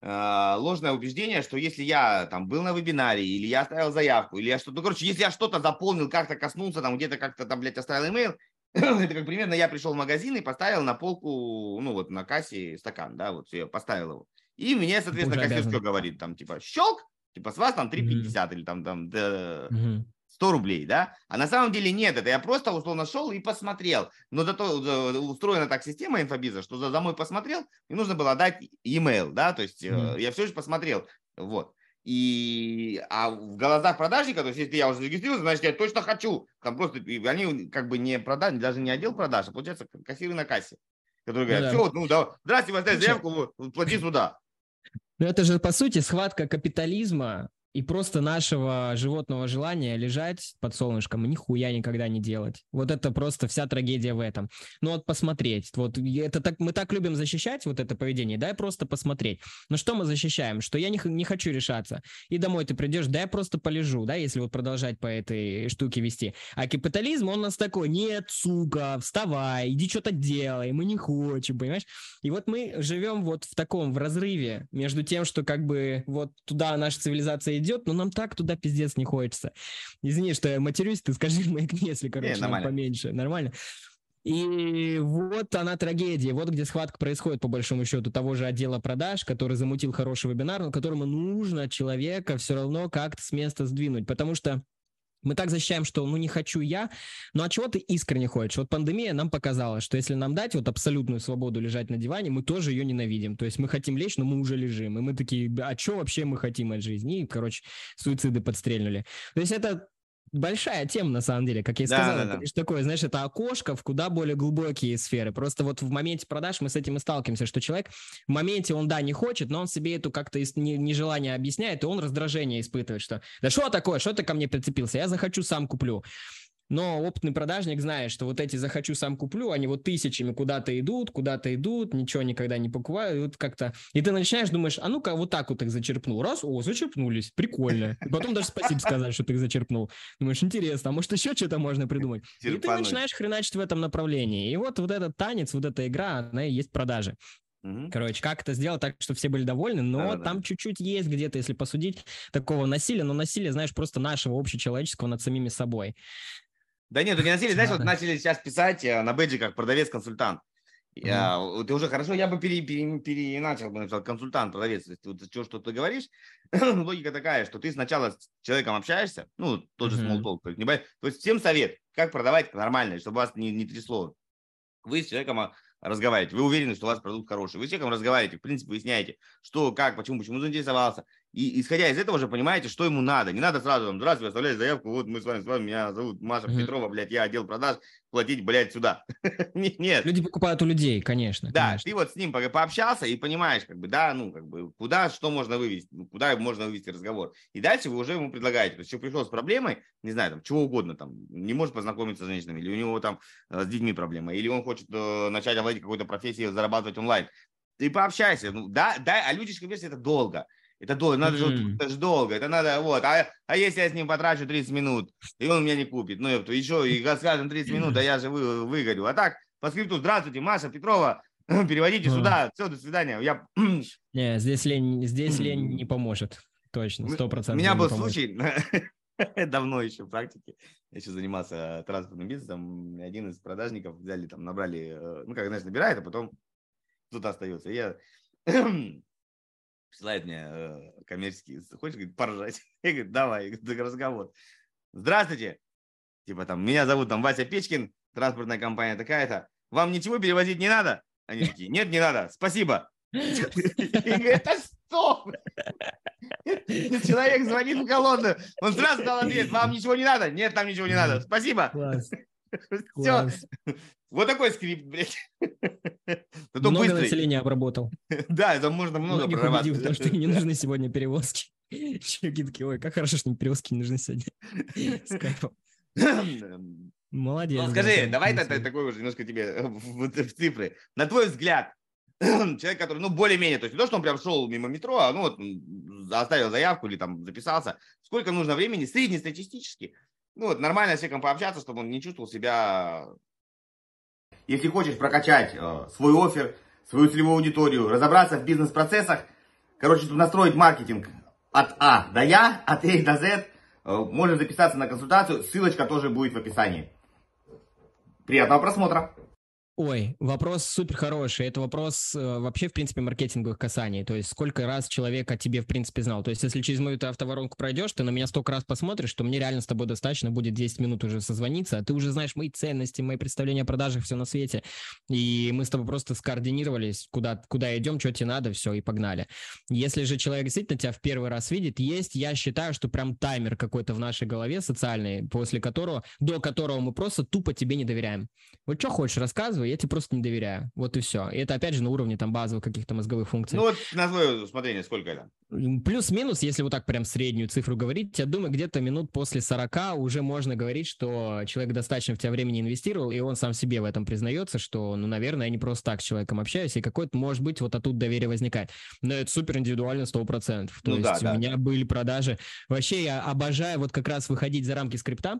э, ложное убеждение, что если я там был на вебинаре, или я оставил заявку, или я что-то, ну, короче, если я что-то заполнил, как-то коснулся, там где-то как-то там, блядь, оставил имейл, это как примерно я пришел в магазин и поставил на полку, ну вот на кассе стакан, да, вот я поставил его. И мне, соответственно, кассир говорит, там, типа, щелк, типа, с вас там 3,50 mm-hmm. или там, там, да, mm-hmm. 100 рублей, да? А на самом деле нет, это я просто условно шел и посмотрел. Но зато устроена так система инфобиза, что за, мной посмотрел, мне нужно было дать e-mail, да, то есть mm. я все же посмотрел, вот. И, а в глазах продажника, то есть если я уже зарегистрировался, значит, я точно хочу. Там просто, они как бы не продаж, даже не отдел продаж, а получается кассиры на кассе, которые говорят, ну, да. все, ну, да, здрасте, возьми заявку, плати сюда. Ну, это же, по сути, схватка капитализма и просто нашего животного желания лежать под солнышком и нихуя никогда не делать. Вот это просто вся трагедия в этом. Ну вот посмотреть, вот это так, мы так любим защищать вот это поведение, дай просто посмотреть. Но что мы защищаем? Что я не, не хочу решаться. И домой ты придешь, да я просто полежу, да, если вот продолжать по этой штуке вести. А капитализм, он у нас такой, нет, сука, вставай, иди что-то делай, мы не хотим, понимаешь? И вот мы живем вот в таком, в разрыве между тем, что как бы вот туда наша цивилизация идет, но нам так туда пиздец не хочется. Извини, что я матерюсь, ты скажи маякни, если, короче, не, поменьше. Нормально? И вот она трагедия, вот где схватка происходит, по большому счету, того же отдела продаж, который замутил хороший вебинар, но которому нужно человека все равно как-то с места сдвинуть, потому что мы так защищаем, что ну не хочу я, но от чего ты искренне хочешь? Вот пандемия нам показала, что если нам дать вот абсолютную свободу лежать на диване, мы тоже ее ненавидим. То есть мы хотим лечь, но мы уже лежим. И мы такие, а что вообще мы хотим от жизни? И, короче, суициды подстрельнули. То есть это большая тема, на самом деле, как я и да, сказал. Да, да. Это такое, знаешь, это окошко в куда более глубокие сферы. Просто вот в моменте продаж мы с этим и сталкиваемся, что человек в моменте, он, да, не хочет, но он себе эту как-то нежелание объясняет, и он раздражение испытывает, что да что такое, что ты ко мне прицепился, я захочу, сам куплю. Но опытный продажник знает, что вот эти захочу сам куплю, они вот тысячами куда-то идут, куда-то идут, ничего никогда не покупают, как-то. И ты начинаешь, думаешь, а ну-ка вот так вот их зачерпнул. Раз, о, зачерпнулись, прикольно. И потом даже спасибо сказать, что ты их зачерпнул. Думаешь, интересно, а может еще что-то можно придумать? И ты начинаешь хреначить в этом направлении. И вот вот этот танец, вот эта игра, она и есть продажи. Короче, как это сделать так, чтобы все были довольны, но да, там да. чуть-чуть есть где-то, если посудить, такого насилия, но насилие, знаешь, просто нашего общечеловеческого над самими собой. Да нет, не начали, знаешь, вот начали сейчас писать э, на бэджи как продавец-консультант. Я, mm-hmm. Ты уже хорошо, я бы пере, пере, пере, начал бы написал консультант, продавец. Есть, вот, что, что ты говоришь, логика такая, что ты сначала с человеком общаешься, ну, тот же mm-hmm. small talk, то есть всем совет, как продавать нормально, чтобы вас не, не трясло. Вы с человеком разговаривать. Вы уверены, что у вас продукт хороший. Вы с человеком разговариваете, в принципе, выясняете, что, как, почему, почему заинтересовался. И исходя из этого же понимаете, что ему надо. Не надо сразу там, здравствуйте, оставляйте заявку, вот мы с вами, с вами, меня зовут Маша mm-hmm. Петрова, блядь, я отдел продаж, платить, блядь, сюда. Нет. Люди покупают у людей, конечно. Да, конечно. ты вот с ним пообщался и понимаешь, как бы, да, ну, как бы, куда, что можно вывести, ну, куда можно вывести разговор. И дальше вы уже ему предлагаете. То есть, человек пришел с проблемой, не знаю, там, чего угодно, там, не может познакомиться с женщинами, или у него там э, с детьми проблема, или он хочет э, начать овладеть какой-то профессией, зарабатывать онлайн. Ты пообщайся. Ну, да, да, а люди, конечно, это долго. Это долго, надо же, mm-hmm. это же долго, это надо, вот, а, а если я с ним потрачу 30 минут, и он меня не купит, ну, это еще, и скажем 30 минут, а я же вы, выгорю. А так, по скрипту, здравствуйте, Маша Петрова, переводите mm-hmm. сюда, все, до свидания. Я... Не, здесь лень, здесь лень не поможет, точно, сто процентов. У меня был случай, давно еще в практике, я еще занимался транспортным бизнесом, один из продажников взяли, там, набрали, э, ну, как, знаешь, набирает, а потом кто-то остается. И я присылает мне э, коммерческий, хочешь, говорит, поржать? Я говорю, давай, разговор. Здравствуйте, типа там, меня зовут там Вася Печкин, транспортная компания такая-то. Вам ничего перевозить не надо? Они такие, нет, не надо, спасибо. Это что? Человек звонит в колонну, он сразу дал ответ, вам ничего не надо? Нет, там ничего не надо, спасибо. Все. Вот такой скрипт, блядь. Зато много быстрый. населения обработал. Да, это можно много Многих прорабатывать. потому что не нужны сегодня перевозки. Чуваки такие, ой, как хорошо, что не перевозки не нужны сегодня. С кайфом. Молодец. Ну, скажи, давай такой уже немножко тебе в, в цифры. На твой взгляд, человек, который, ну, более-менее, то есть не то, что он прям шел мимо метро, а, ну, вот, оставил заявку или там записался, сколько нужно времени среднестатистически, ну, вот, нормально с человеком пообщаться, чтобы он не чувствовал себя если хочешь прокачать э, свой офер, свою целевую аудиторию, разобраться в бизнес-процессах, короче, настроить маркетинг от А до Я, от А до З, э, можно записаться на консультацию, ссылочка тоже будет в описании. Приятного просмотра! Ой, вопрос супер хороший. Это вопрос э, вообще, в принципе, маркетинговых касаний. То есть, сколько раз человек о тебе, в принципе, знал. То есть, если через мою автоворонку пройдешь, ты на меня столько раз посмотришь, что мне реально с тобой достаточно будет 10 минут уже созвониться, а ты уже знаешь мои ценности, мои представления о продажах, все на свете. И мы с тобой просто скоординировались, куда, куда идем, что тебе надо, все, и погнали. Если же человек действительно тебя в первый раз видит, есть, я считаю, что прям таймер какой-то в нашей голове социальный, после которого, до которого мы просто тупо тебе не доверяем. Вот что хочешь, рассказывай, базовый, я тебе просто не доверяю. Вот и все. И это, опять же, на уровне там базовых каких-то мозговых функций. Ну вот на твое усмотрение сколько это? Плюс-минус, если вот так прям среднюю цифру говорить, я думаю, где-то минут после 40 уже можно говорить, что человек достаточно в тебя времени инвестировал, и он сам себе в этом признается, что, ну, наверное, я не просто так с человеком общаюсь, и какой-то, может быть, вот оттуда доверие возникает. Но это супер индивидуально 100%. То ну, есть да, у да. меня были продажи. Вообще я обожаю вот как раз выходить за рамки скрипта,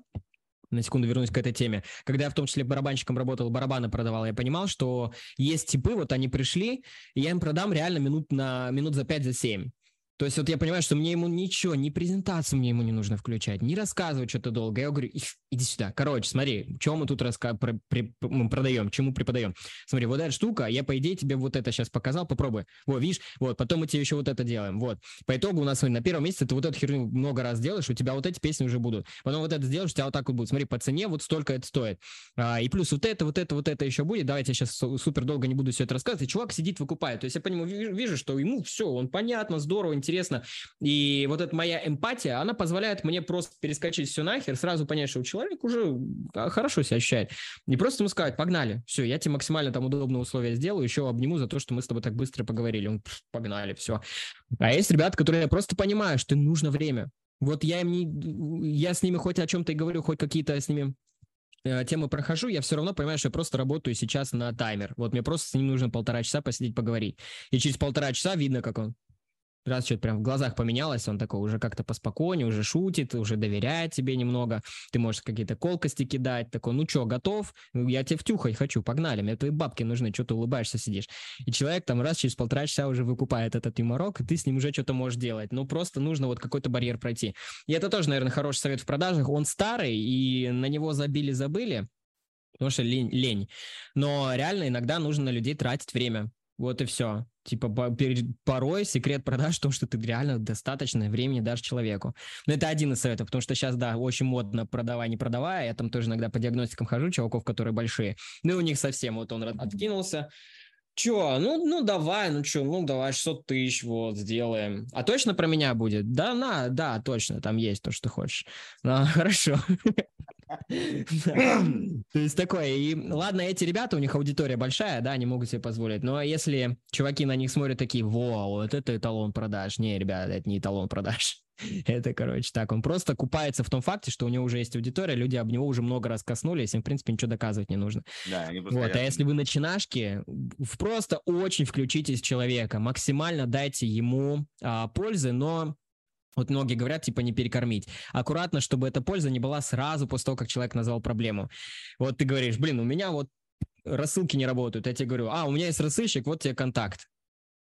на секунду вернусь к этой теме. Когда я в том числе барабанщиком работал, барабаны продавал, я понимал, что есть типы, вот они пришли, и я им продам реально минут на минут за 5 за 7. То есть вот я понимаю, что мне ему ничего, ни презентацию мне ему не нужно включать, не рассказывать что-то долго. Я говорю, иди сюда. Короче, смотри, чем мы тут раска... про... при... мы продаем, чему преподаем. Смотри, вот эта штука, я, по идее, тебе вот это сейчас показал, попробуй. Вот, видишь, вот, потом мы тебе еще вот это делаем. Вот. По итогу у нас на первом месяце ты вот эту херню много раз делаешь, у тебя вот эти песни уже будут. Потом вот это сделаешь, у тебя вот так вот будет. Смотри, по цене вот столько это стоит. А, и плюс вот это, вот это, вот это еще будет. Давайте я сейчас супер долго не буду все это рассказывать. И чувак сидит, выкупает. То есть я по нему вижу, что ему все, он понятно, здорово, интересно. И вот эта моя эмпатия, она позволяет мне просто перескочить все нахер, сразу понять, что человек уже а, хорошо себя ощущает. И просто ему сказать, погнали, все, я тебе максимально там удобные условия сделаю, еще обниму за то, что мы с тобой так быстро поговорили. Он, погнали, все. А есть ребята, которые просто понимают, что им нужно время. Вот я им не, я с ними хоть о чем-то и говорю, хоть какие-то с ними Э, темы прохожу, я все равно понимаю, что я просто работаю сейчас на таймер. Вот мне просто с ним нужно полтора часа посидеть, поговорить. И через полтора часа видно, как он раз что-то прям в глазах поменялось, он такой уже как-то поспокойнее, уже шутит, уже доверяет тебе немного, ты можешь какие-то колкости кидать, такой, ну что, готов? Ну, я тебе втюхать хочу, погнали, мне твои бабки нужны, что ты улыбаешься, сидишь. И человек там раз через полтора часа уже выкупает этот юморок, и ты с ним уже что-то можешь делать. Ну, просто нужно вот какой-то барьер пройти. И это тоже, наверное, хороший совет в продажах. Он старый, и на него забили-забыли, потому что лень, лень. Но реально иногда нужно на людей тратить время. Вот и все. Типа порой секрет продаж том, что ты реально достаточно времени дашь человеку. Но это один из советов, потому что сейчас, да, очень модно продавай, не продавай. Я там тоже иногда по диагностикам хожу, чуваков, которые большие. Ну и у них совсем вот он откинулся, Че, ну, ну давай, ну что, ну давай 600 тысяч, вот, сделаем. А точно про меня будет? Да, на, да, точно, там есть то, что хочешь. Ну, хорошо. То есть такое. И ладно, эти ребята, у них аудитория большая, да, они могут себе позволить. Но если чуваки на них смотрят такие, во, вот это эталон продаж. Не, ребята, это не эталон продаж. Это, короче, так. Он просто купается в том факте, что у него уже есть аудитория, люди об него уже много раз коснулись, им, в принципе, ничего доказывать не нужно. Да, они. Вот, а если вы начинашки, просто очень включитесь в человека, максимально дайте ему а, пользы, но вот многие говорят, типа, не перекормить. Аккуратно, чтобы эта польза не была сразу после того, как человек назвал проблему. Вот ты говоришь, блин, у меня вот рассылки не работают. Я тебе говорю, а, у меня есть рассылщик, вот тебе контакт.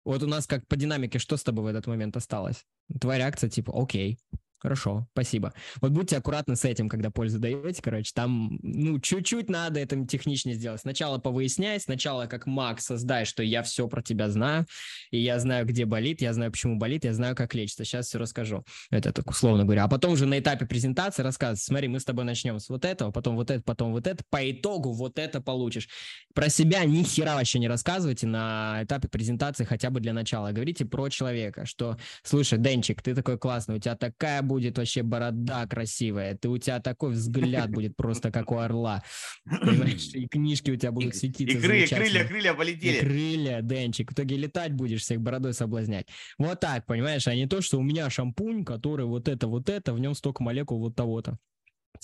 Вот у нас как по динамике, что с тобой в этот момент осталось? Твоя реакция типа, окей, Хорошо, спасибо. Вот будьте аккуратны с этим, когда пользу даете, короче, там, ну, чуть-чуть надо это техничнее сделать. Сначала повыяснять, сначала как маг создай, что я все про тебя знаю, и я знаю, где болит, я знаю, почему болит, я знаю, как лечится. Сейчас все расскажу. Это так условно говоря. А потом уже на этапе презентации рассказывать, смотри, мы с тобой начнем с вот этого, потом вот это, потом вот это, по итогу вот это получишь. Про себя ни хера вообще не рассказывайте на этапе презентации хотя бы для начала. Говорите про человека, что, слушай, Денчик, ты такой классный, у тебя такая будет вообще борода красивая, ты у тебя такой взгляд будет просто как у орла, понимаешь, и книжки у тебя будут светиться. И крылья, крылья, крылья полетели. И крылья, Денчик, в итоге летать будешь, всех бородой соблазнять. Вот так, понимаешь, а не то, что у меня шампунь, который вот это, вот это, в нем столько молекул вот того-то.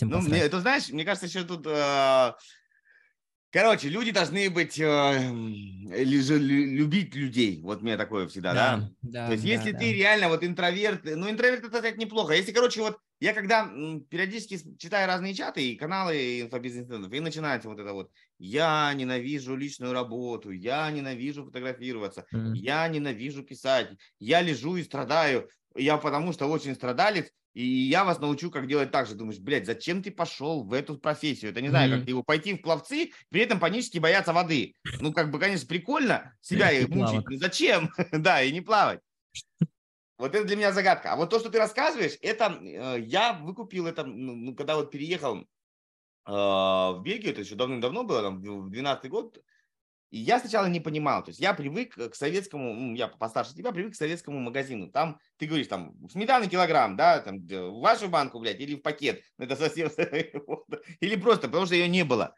Ну, мне, ты знаешь, мне кажется, еще тут э, Короче, люди должны быть, э, любить людей. Вот мне такое всегда, да? да? да То есть, да, если да. ты реально вот интроверт, ну, интроверт это так неплохо. Если, короче, вот я когда периодически читаю разные чаты и каналы инфобизнес и начинается вот это вот, я ненавижу личную работу, я ненавижу фотографироваться, mm. я ненавижу писать, я лежу и страдаю, я потому что очень страдалец, и я вас научу, как делать так же. Думаешь, блядь, зачем ты пошел в эту профессию? Это не знаю, mm-hmm. как его пойти в пловцы, при этом панически бояться воды. Ну, как бы, конечно, прикольно себя и мучить. Но зачем? да, и не плавать. Вот это для меня загадка. А вот то, что ты рассказываешь, это э, я выкупил это, ну, ну когда вот переехал э, в Бельгию, это еще давным-давно было, там, в 12 год, и я сначала не понимал, то есть я привык к советскому, я постарше тебя, привык к советскому магазину. Там, ты говоришь, там, сметаны килограмм, да, там, в вашу банку, блядь, или в пакет. Ну, это совсем... Или просто, потому что ее не было.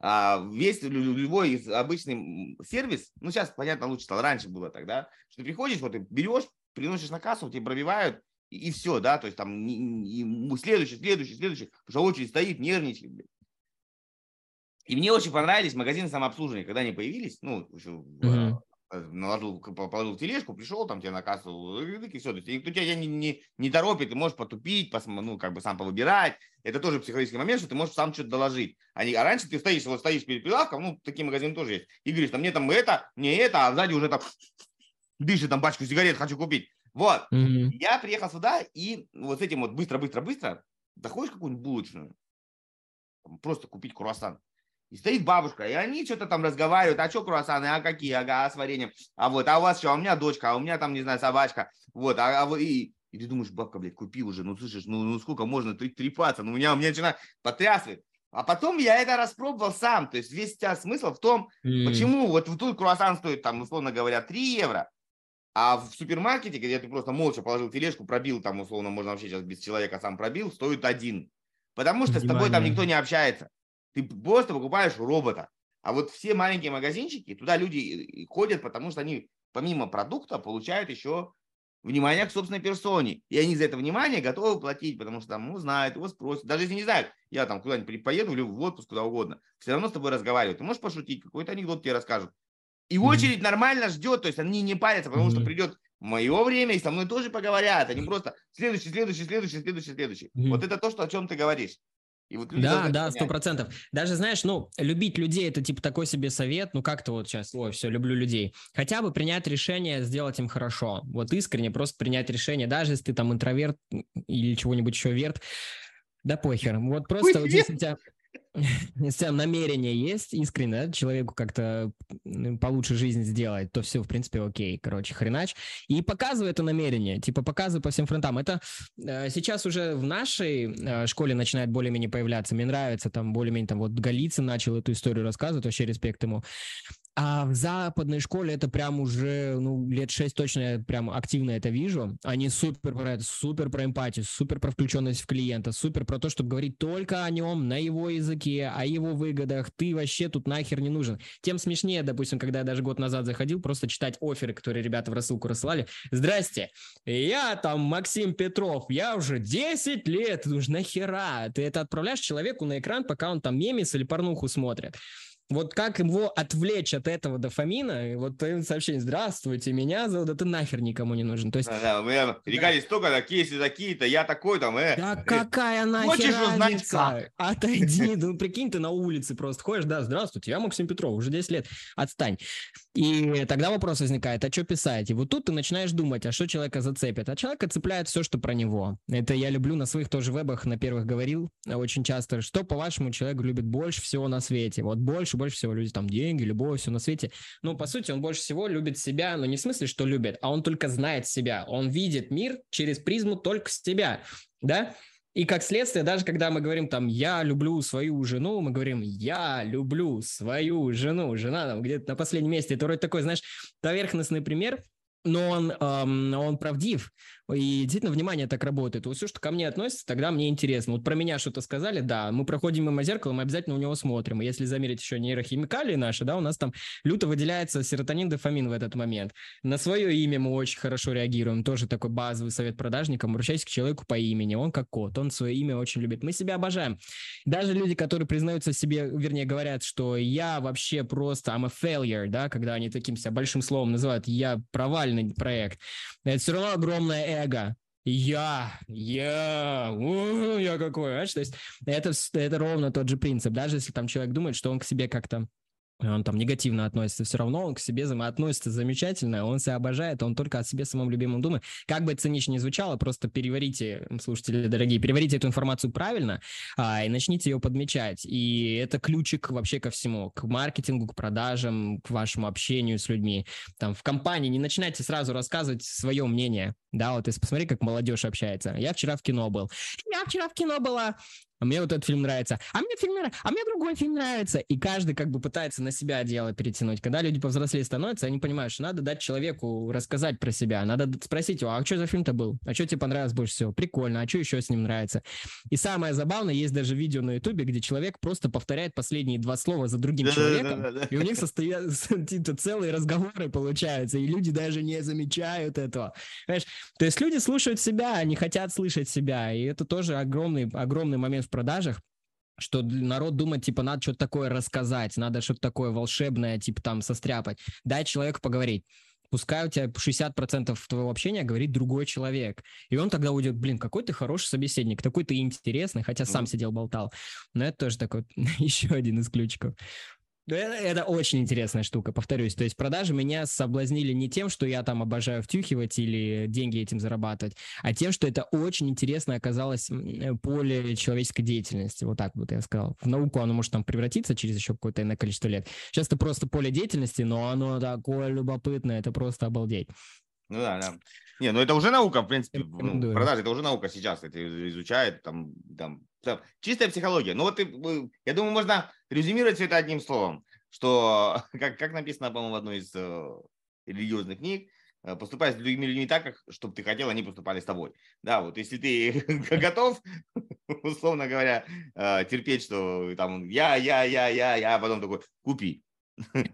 А весь любой обычный сервис, ну, сейчас, понятно, лучше стало, раньше было тогда, что ты приходишь, вот, ты берешь, приносишь на кассу, тебе пробивают, и, и все, да, то есть там и, следующий, следующий, следующий, потому что очередь стоит, нервничает, блядь. И мне очень понравились магазины самообслуживания, когда они появились. Ну, еще mm-hmm. наложил, положил тележку, пришел, там тебе на кассу, и все. То есть никто тебя не, не, не торопит, ты можешь потупить, пос, ну, как бы сам повыбирать. Это тоже психологический момент, что ты можешь сам что-то доложить. А, не, а раньше ты стоишь, вот стоишь перед прилавком, ну, такие магазины тоже есть, и говоришь, там, мне там это, мне это, а сзади уже там дышит там пачку сигарет, хочу купить. Вот. Mm-hmm. Я приехал сюда, и вот с этим вот быстро-быстро-быстро заходишь в какую-нибудь булочную, просто купить круассан. И стоит бабушка, и они что-то там разговаривают, а что круассаны, а какие, ага, а с вареньем, а вот, а у вас что, а у меня дочка, а у меня там, не знаю, собачка, вот, а, а и, и ты думаешь, бабка, блядь, купи уже, ну, слышишь, ну, ну сколько можно трепаться, ну, у меня, у меня начинает потрясывать. А потом я это распробовал сам, то есть весь тебя смысл в том, mm. почему вот тут круассан стоит, там, условно говоря, 3 евро, а в супермаркете, где ты просто молча положил тележку, пробил, там, условно, можно вообще сейчас без человека сам пробил, стоит один. Потому что Внимание. с тобой там никто не общается. Ты просто покупаешь робота. А вот все маленькие магазинчики, туда люди ходят, потому что они помимо продукта получают еще внимание к собственной персоне. И они за это внимание готовы платить, потому что там, ну, знают, его спросят. Даже если не знают, я там куда-нибудь поеду в отпуск, куда угодно, все равно с тобой разговаривают. Ты можешь пошутить, какой-то анекдот тебе расскажут. И очередь mm-hmm. нормально ждет, то есть они не парятся, потому mm-hmm. что придет мое время, и со мной тоже поговорят. Они просто следующий, следующий, следующий, следующий, следующий. Mm-hmm. Вот это то, что, о чем ты говоришь. И вот да, да, сто процентов. Даже, знаешь, ну, любить людей – это, типа, такой себе совет, ну, как-то вот сейчас, ой, все, люблю людей. Хотя бы принять решение сделать им хорошо. Вот искренне просто принять решение, даже если ты там интроверт или чего-нибудь еще верт, да похер. Вот просто вот здесь у тебя если намерение есть искренне, да, человеку как-то получше жизнь сделать, то все, в принципе, окей. Короче, хренач. И показывай это намерение. Типа, показывай по всем фронтам. Это э, сейчас уже в нашей э, школе начинает более-менее появляться. Мне нравится там более-менее, там вот Голицын начал эту историю рассказывать, вообще респект ему. А в западной школе это прям уже, ну, лет шесть точно я прям активно это вижу. Они супер про это, супер про эмпатию, супер про включенность в клиента, супер про то, чтобы говорить только о нем, на его языке, о его выгодах. Ты вообще тут нахер не нужен. Тем смешнее, допустим, когда я даже год назад заходил, просто читать оферы, которые ребята в рассылку рассылали. Здрасте, я там Максим Петров, я уже 10 лет, ты уж нахера? Ты это отправляешь человеку на экран, пока он там мемис или порнуху смотрит. Вот как его отвлечь от этого дофамина, вот сообщение «Здравствуйте, меня зовут», это нахер никому не нужен. То есть... Да, да, у меня регалии да. столько, такие, такие-то, я такой там, э. Да э, какая нахер Хочешь узнать как? Отойди, ну прикинь, ты на улице просто ходишь, да, «Здравствуйте, я Максим Петров, уже 10 лет, отстань». И тогда вопрос возникает, а что писать? И вот тут ты начинаешь думать, а что человека зацепит? А человека цепляет все, что про него. Это я люблю на своих тоже вебах, на первых говорил очень часто, что, по-вашему, человек любит больше всего на свете? Вот больше, больше всего люди там деньги, любовь, все на свете. Ну, по сути, он больше всего любит себя, но не в смысле, что любит, а он только знает себя. Он видит мир через призму только себя, да? И как следствие, даже когда мы говорим там «я люблю свою жену», мы говорим «я люблю свою жену». Жена там где-то на последнем месте. Это вроде такой, знаешь, поверхностный пример, но он, эм, он правдив. И действительно, внимание так работает. Вот все, что ко мне относится, тогда мне интересно. Вот про меня что-то сказали, да, мы проходим мимо зеркала, мы обязательно у него смотрим. И если замерить еще нейрохимикалии наши, да, у нас там люто выделяется серотонин, дофамин в этот момент. На свое имя мы очень хорошо реагируем. Тоже такой базовый совет продажникам. Обращайся к человеку по имени. Он как кот, он свое имя очень любит. Мы себя обожаем. Даже люди, которые признаются себе, вернее, говорят, что я вообще просто, I'm a failure, да, когда они таким себя большим словом называют, я провальный проект. Это все равно огромное эго. Я, я, я какой, понимаешь? То есть это, это ровно тот же принцип. Даже если там человек думает, что он к себе как-то он там негативно относится, все равно он к себе относится замечательно, он себя обожает, он только о себе самом любимом думает. Как бы цинично не звучало, просто переварите, слушатели дорогие, переварите эту информацию правильно а, и начните ее подмечать. И это ключик вообще ко всему, к маркетингу, к продажам, к вашему общению с людьми. Там в компании не начинайте сразу рассказывать свое мнение, да, вот если посмотри, как молодежь общается. Я вчера в кино был. Я вчера в кино была мне вот этот фильм нравится, а мне фильм нравится, а мне другой фильм нравится. И каждый как бы пытается на себя дело перетянуть. Когда люди повзрослее становятся, они понимают, что надо дать человеку рассказать про себя. Надо спросить его, а что за фильм-то был? А что тебе понравилось больше всего? Прикольно, а что еще с ним нравится? И самое забавное, есть даже видео на ютубе, где человек просто повторяет последние два слова за другим человеком, и у них состоят целые разговоры получаются, и люди даже не замечают этого. Понимаешь? То есть люди слушают себя, они хотят слышать себя, и это тоже огромный, огромный момент в продажах, что народ думает, типа, надо что-то такое рассказать, надо что-то такое волшебное, типа, там, состряпать. Дай человеку поговорить. Пускай у тебя 60% твоего общения говорит другой человек. И он тогда уйдет, блин, какой ты хороший собеседник, такой ты интересный, хотя сам сидел болтал. Но это тоже такой еще один из ключиков. Это, это очень интересная штука, повторюсь. То есть продажи меня соблазнили не тем, что я там обожаю втюхивать или деньги этим зарабатывать, а тем, что это очень интересно оказалось поле человеческой деятельности. Вот так вот я сказал. В науку оно может там превратиться через еще какое-то иное количество лет. Сейчас это просто поле деятельности, но оно такое любопытное, это просто обалдеть. Ну да, да. Не, ну это уже наука, в принципе. Ну, продажи это уже наука сейчас. Это изучает там, там, там чистая психология. Ну вот я думаю, можно резюмировать все это одним словом, что, как, как написано, по-моему, в одной из э, религиозных книг, э, поступай с людьми, людьми так, как, чтобы ты хотел, они поступали с тобой. Да, вот если ты готов, условно говоря, э, терпеть, что там я, я, я, я, я, а потом такой, купи.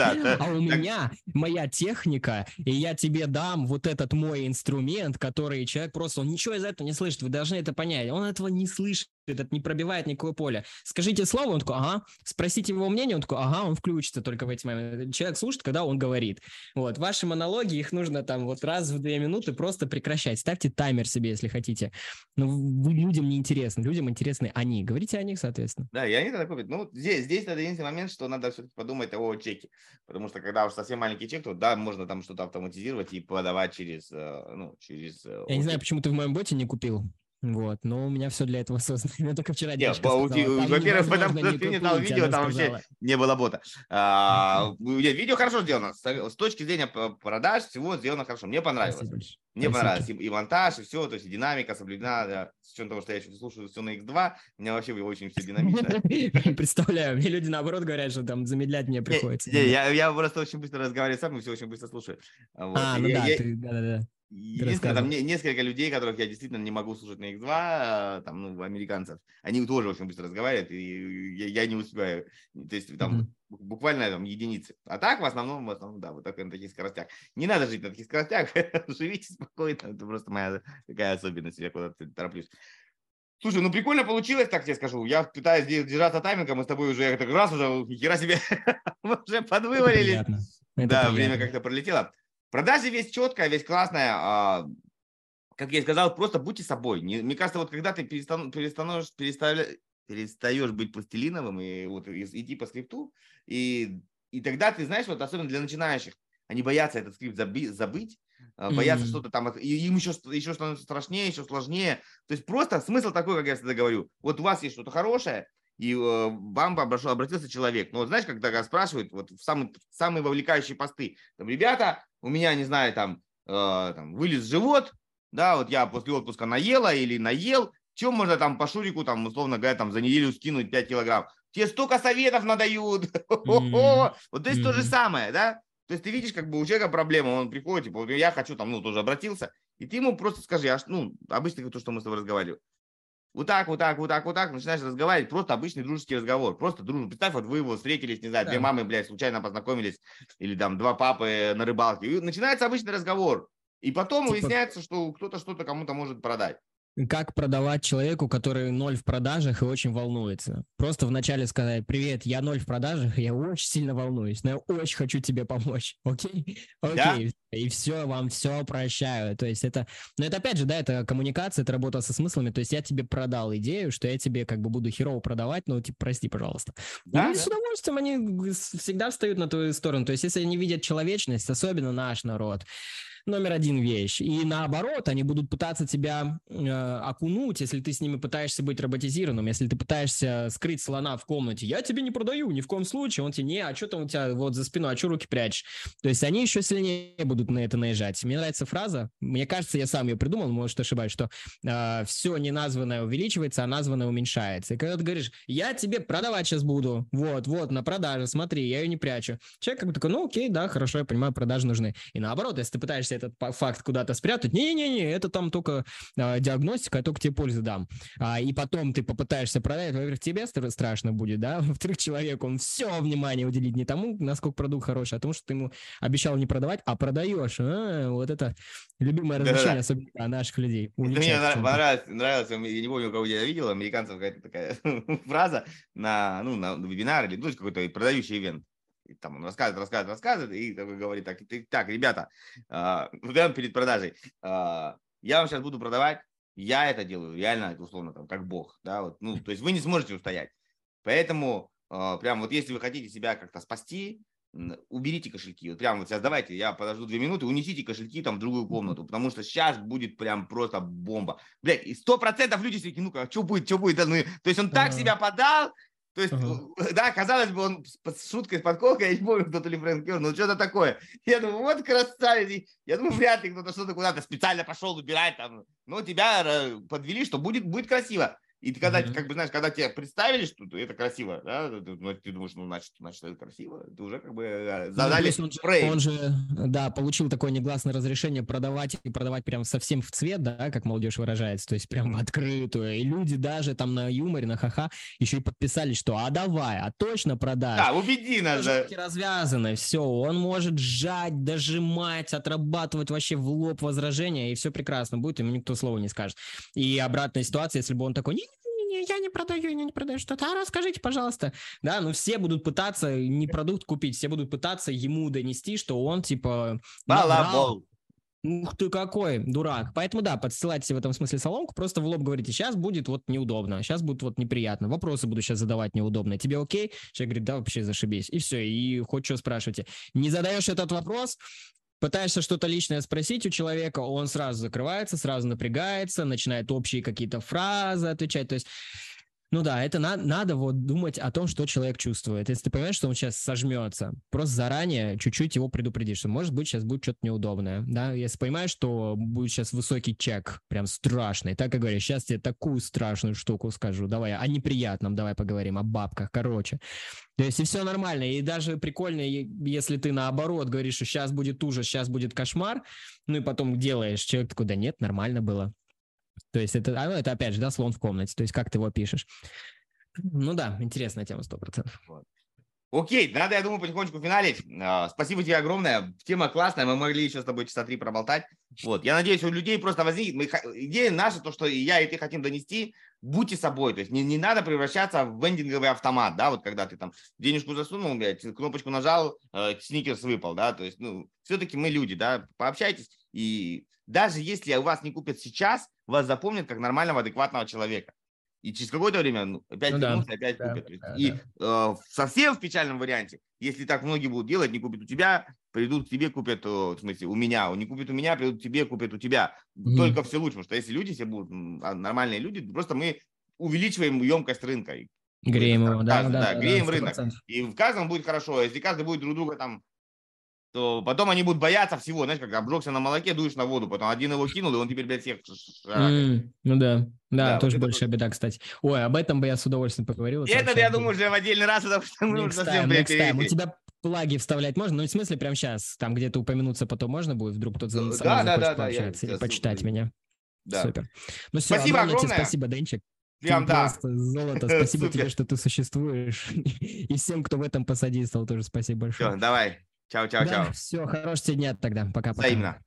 А у меня моя техника, и я тебе дам вот этот мой инструмент, который человек просто, он ничего из этого не слышит, вы должны это понять. Он этого не слышит, это не пробивает никакое поле. Скажите слово, он такой, ага. Спросите его мнение, он такой, ага, он включится только в эти моменты. Человек слушает, когда он говорит. Вот, ваши монологи, их нужно там вот раз в две минуты просто прекращать. Ставьте таймер себе, если хотите. Ну, людям не интересно, людям интересны они. Говорите о них, соответственно. Да, и они тогда купят. Ну, здесь, здесь это единственный момент, что надо все-таки подумать о чеке. Потому что когда уж совсем маленький чек, то да, можно там что-то автоматизировать и подавать через, э, ну, через... Э, Я не знаю, почему ты в моем боте не купил. Вот, но у меня все для этого создано. Я только вчера Нет, во-первых, потому что ты не дал видео, там вообще не было бота. А, видео хорошо сделано. С точки зрения продаж всего сделано хорошо. Мне понравилось. Мне понравилось и, и монтаж, и все, то есть и динамика соблюдена, да. с учетом того, что я еще слушаю все на X2, у меня вообще очень все динамично. Представляю, мне люди наоборот говорят, что там замедлять мне приходится. Я просто очень быстро разговариваю сам и все очень быстро слушаю. А, ну да, да-да-да. Единственное, там несколько людей, которых я действительно не могу слушать на X2, а, там, ну, американцев, они тоже очень быстро разговаривают, и я, я не успеваю. То есть там mm-hmm. буквально там единицы. А так в основном, в основном, да, вот так на таких скоростях. Не надо жить на таких скоростях, живите спокойно, это просто моя такая особенность, я куда-то тороплюсь. Слушай, ну прикольно получилось, так тебе скажу. Я пытаюсь держаться тайминга, мы с тобой уже так раз уже, хера себе, уже подвывалили. Да, время как-то пролетело. Продажи весь четкая, весь классная. А, как я и сказал, просто будьте собой. Не, мне кажется, вот когда ты перестан, перестанешь, перестаешь быть пластилиновым и вот идти по скрипту, и, и тогда ты знаешь, вот особенно для начинающих, они боятся этот скрипт заби, забыть, mm-hmm. боятся что-то там, и им еще, еще становится страшнее, еще сложнее. То есть просто смысл такой, как я всегда говорю, вот у вас есть что-то хорошее, и э, вам обратился человек. Ну, вот знаешь, когда спрашивают, вот в самые, самые вовлекающие посты, там, ребята, у меня, не знаю, там, э, там вылез живот, да, вот я после отпуска наела или наел, чем можно там по шурику, там, условно говоря, там за неделю скинуть 5 килограмм? Тебе столько советов надают. Mm-hmm. Вот здесь mm-hmm. то же самое, да? То есть ты видишь, как бы у человека проблема, он приходит, типа, я хочу там, ну, тоже обратился, и ты ему просто скажи, а, ну, обычно то, что мы с тобой разговаривали, вот так, вот так, вот так, вот так, начинаешь разговаривать, просто обычный дружеский разговор, просто дружба. Представь, вот вы его встретились, не знаю, да. две мамы, блядь, случайно познакомились, или там два папы на рыбалке, и начинается обычный разговор. И потом типа... выясняется, что кто-то что-то кому-то может продать как продавать человеку, который ноль в продажах и очень волнуется. Просто вначале сказать, привет, я ноль в продажах, я очень сильно волнуюсь, но я очень хочу тебе помочь, окей? Окей, да? и все, вам все прощаю. То есть это, но это опять же, да, это коммуникация, это работа со смыслами, то есть я тебе продал идею, что я тебе как бы буду херово продавать, но типа прости, пожалуйста. Да, и да. с удовольствием они всегда встают на твою сторону, то есть если они видят человечность, особенно наш народ, номер один вещь. И наоборот, они будут пытаться тебя э, окунуть, если ты с ними пытаешься быть роботизированным, если ты пытаешься скрыть слона в комнате. Я тебе не продаю, ни в коем случае. Он тебе, не, а что там у тебя вот за спиной, а что руки прячешь? То есть они еще сильнее будут на это наезжать. Мне нравится фраза, мне кажется, я сам ее придумал, может ошибаюсь, что э, все неназванное увеличивается, а названное уменьшается. И когда ты говоришь, я тебе продавать сейчас буду, вот, вот, на продаже, смотри, я ее не прячу. Человек как бы такой, ну окей, да, хорошо, я понимаю, продажи нужны. И наоборот, если ты пытаешься пытаешься этот факт куда-то спрятать. Не-не-не, это там только а, диагностика, я только тебе пользу дам. А, и потом ты попытаешься продать, во-первых, тебе страшно будет, да, во-вторых, человек, он все внимание уделит не тому, насколько продукт хороший, а тому, что ты ему обещал не продавать, а продаешь. А, вот это любимое развлечение, особенно наших людей. Мне понравилось, нравилось, я не помню, кого я видел, американцев какая-то такая фраза на, ну, на вебинар или ну, какой-то продающий ивент и там он рассказывает, рассказывает, рассказывает, и такой говорит, так, так ребята, э, перед продажей, э, я вам сейчас буду продавать, я это делаю реально, условно, там, как бог, да, вот, ну, то есть вы не сможете устоять. Поэтому, э, прям вот если вы хотите себя как-то спасти, уберите кошельки. Вот прям вот сейчас давайте, я подожду две минуты, унесите кошельки там в другую комнату, потому что сейчас будет прям просто бомба. Блядь, и сто процентов люди такие, ну-ка, что будет, что будет? Ну, то есть он так себя подал, то есть, uh-huh. да, казалось бы, он с шуткой, с подколкой, я не помню, кто то ли Фрэнк Кёр, но что-то такое. Я думаю, вот красавец. Я думаю, вряд ли кто-то что-то куда-то специально пошел убирать там. Но тебя э, подвели, что будет, будет красиво. И ты когда, mm-hmm. как бы, знаешь, когда тебе представили, что это красиво, да, ты, ну, ты думаешь, ну, значит, значит, это красиво, ты уже как бы э, ну, задали ну, он, он же, да, получил такое негласное разрешение продавать и продавать прям совсем в цвет, да, как молодежь выражается, то есть прям в открытую. И люди даже там на юморе, на ха-ха еще и подписались, что а давай, а точно продашь. Да, убеди нас. Да. развязаны, все, он может сжать, дожимать, отрабатывать вообще в лоб возражения, и все прекрасно будет, ему никто слова не скажет. И обратная ситуация, если бы он такой, не, не, я не продаю, я не продаю что-то. А расскажите, пожалуйста. Да, ну все будут пытаться не продукт купить, все будут пытаться ему донести, что он типа... Балабол. Ух ты какой, дурак. Поэтому да, подсылайте в этом смысле соломку, просто в лоб говорите, сейчас будет вот неудобно, сейчас будет вот неприятно, вопросы буду сейчас задавать неудобно. Тебе окей? Человек говорит, да, вообще зашибись. И все, и хоть что спрашивайте. Не задаешь этот вопрос, пытаешься что-то личное спросить у человека, он сразу закрывается, сразу напрягается, начинает общие какие-то фразы отвечать. То есть ну да, это на, надо вот думать о том, что человек чувствует. Если ты понимаешь, что он сейчас сожмется, просто заранее чуть-чуть его предупредишь, что может быть сейчас будет что-то неудобное, да, если понимаешь, что будет сейчас высокий чек, прям страшный, так и говорю, сейчас тебе такую страшную штуку скажу, давай о неприятном, давай поговорим, о бабках, короче. То есть и все нормально, и даже прикольно, если ты наоборот говоришь, что сейчас будет ужас, сейчас будет кошмар, ну и потом делаешь, человек такой, да нет, нормально было, то есть это, ну, это опять же, да, слон в комнате, то есть как ты его пишешь. Ну да, интересная тема, сто процентов. Окей, надо, я думаю, потихонечку финалить. А, спасибо тебе огромное. Тема классная, мы могли еще с тобой часа три проболтать. Вот, я надеюсь, у людей просто возникнет... Идея наша, то, что я и ты хотим донести, будьте собой. То есть не, не надо превращаться в вендинговый автомат, да, вот когда ты там денежку засунул, блядь, кнопочку нажал, э, сникерс выпал, да, то есть, ну, все-таки мы люди, да, пообщайтесь, и даже если у вас не купят сейчас, вас запомнят как нормального, адекватного человека. И через какое-то время ну, опять ну, вернутся, да, опять да, купят. Да, и да. Э, совсем в печальном варианте, если так многие будут делать, не купят у тебя, придут к тебе, купят, в смысле, у меня, не купят у меня, придут к тебе, купят у тебя. Mm. Только все лучше, потому что если люди все будут а, нормальные люди, просто мы увеличиваем емкость рынка. Греем его, да, да, да, да, греем да, рынок. И в каждом будет хорошо. А если каждый будет друг друга там то потом они будут бояться всего, знаешь, как обжегся на молоке, дуешь на воду, потом один его кинул, и он теперь, блядь, всех mm, Ну да, да, да тоже вот большая это... беда, кстати. Ой, об этом бы я с удовольствием поговорил. Это, я думаю, уже в отдельный раз, потому что мы уже совсем, блядь, У тебя плаги вставлять можно? Ну, в смысле, прямо сейчас, там где-то упомянуться потом можно будет, вдруг кто-то со мной да, да, да, да, или почитать меня. Да. Супер. Ну все, спасибо огромное. спасибо, Денчик. Прям да. золото. Спасибо тебе, что ты существуешь. И всем, кто в этом посодействовал, тоже спасибо большое. Все, давай. Чао, чао, да, чао. Все, хорошего дня тогда. Пока-пока. Взаимно.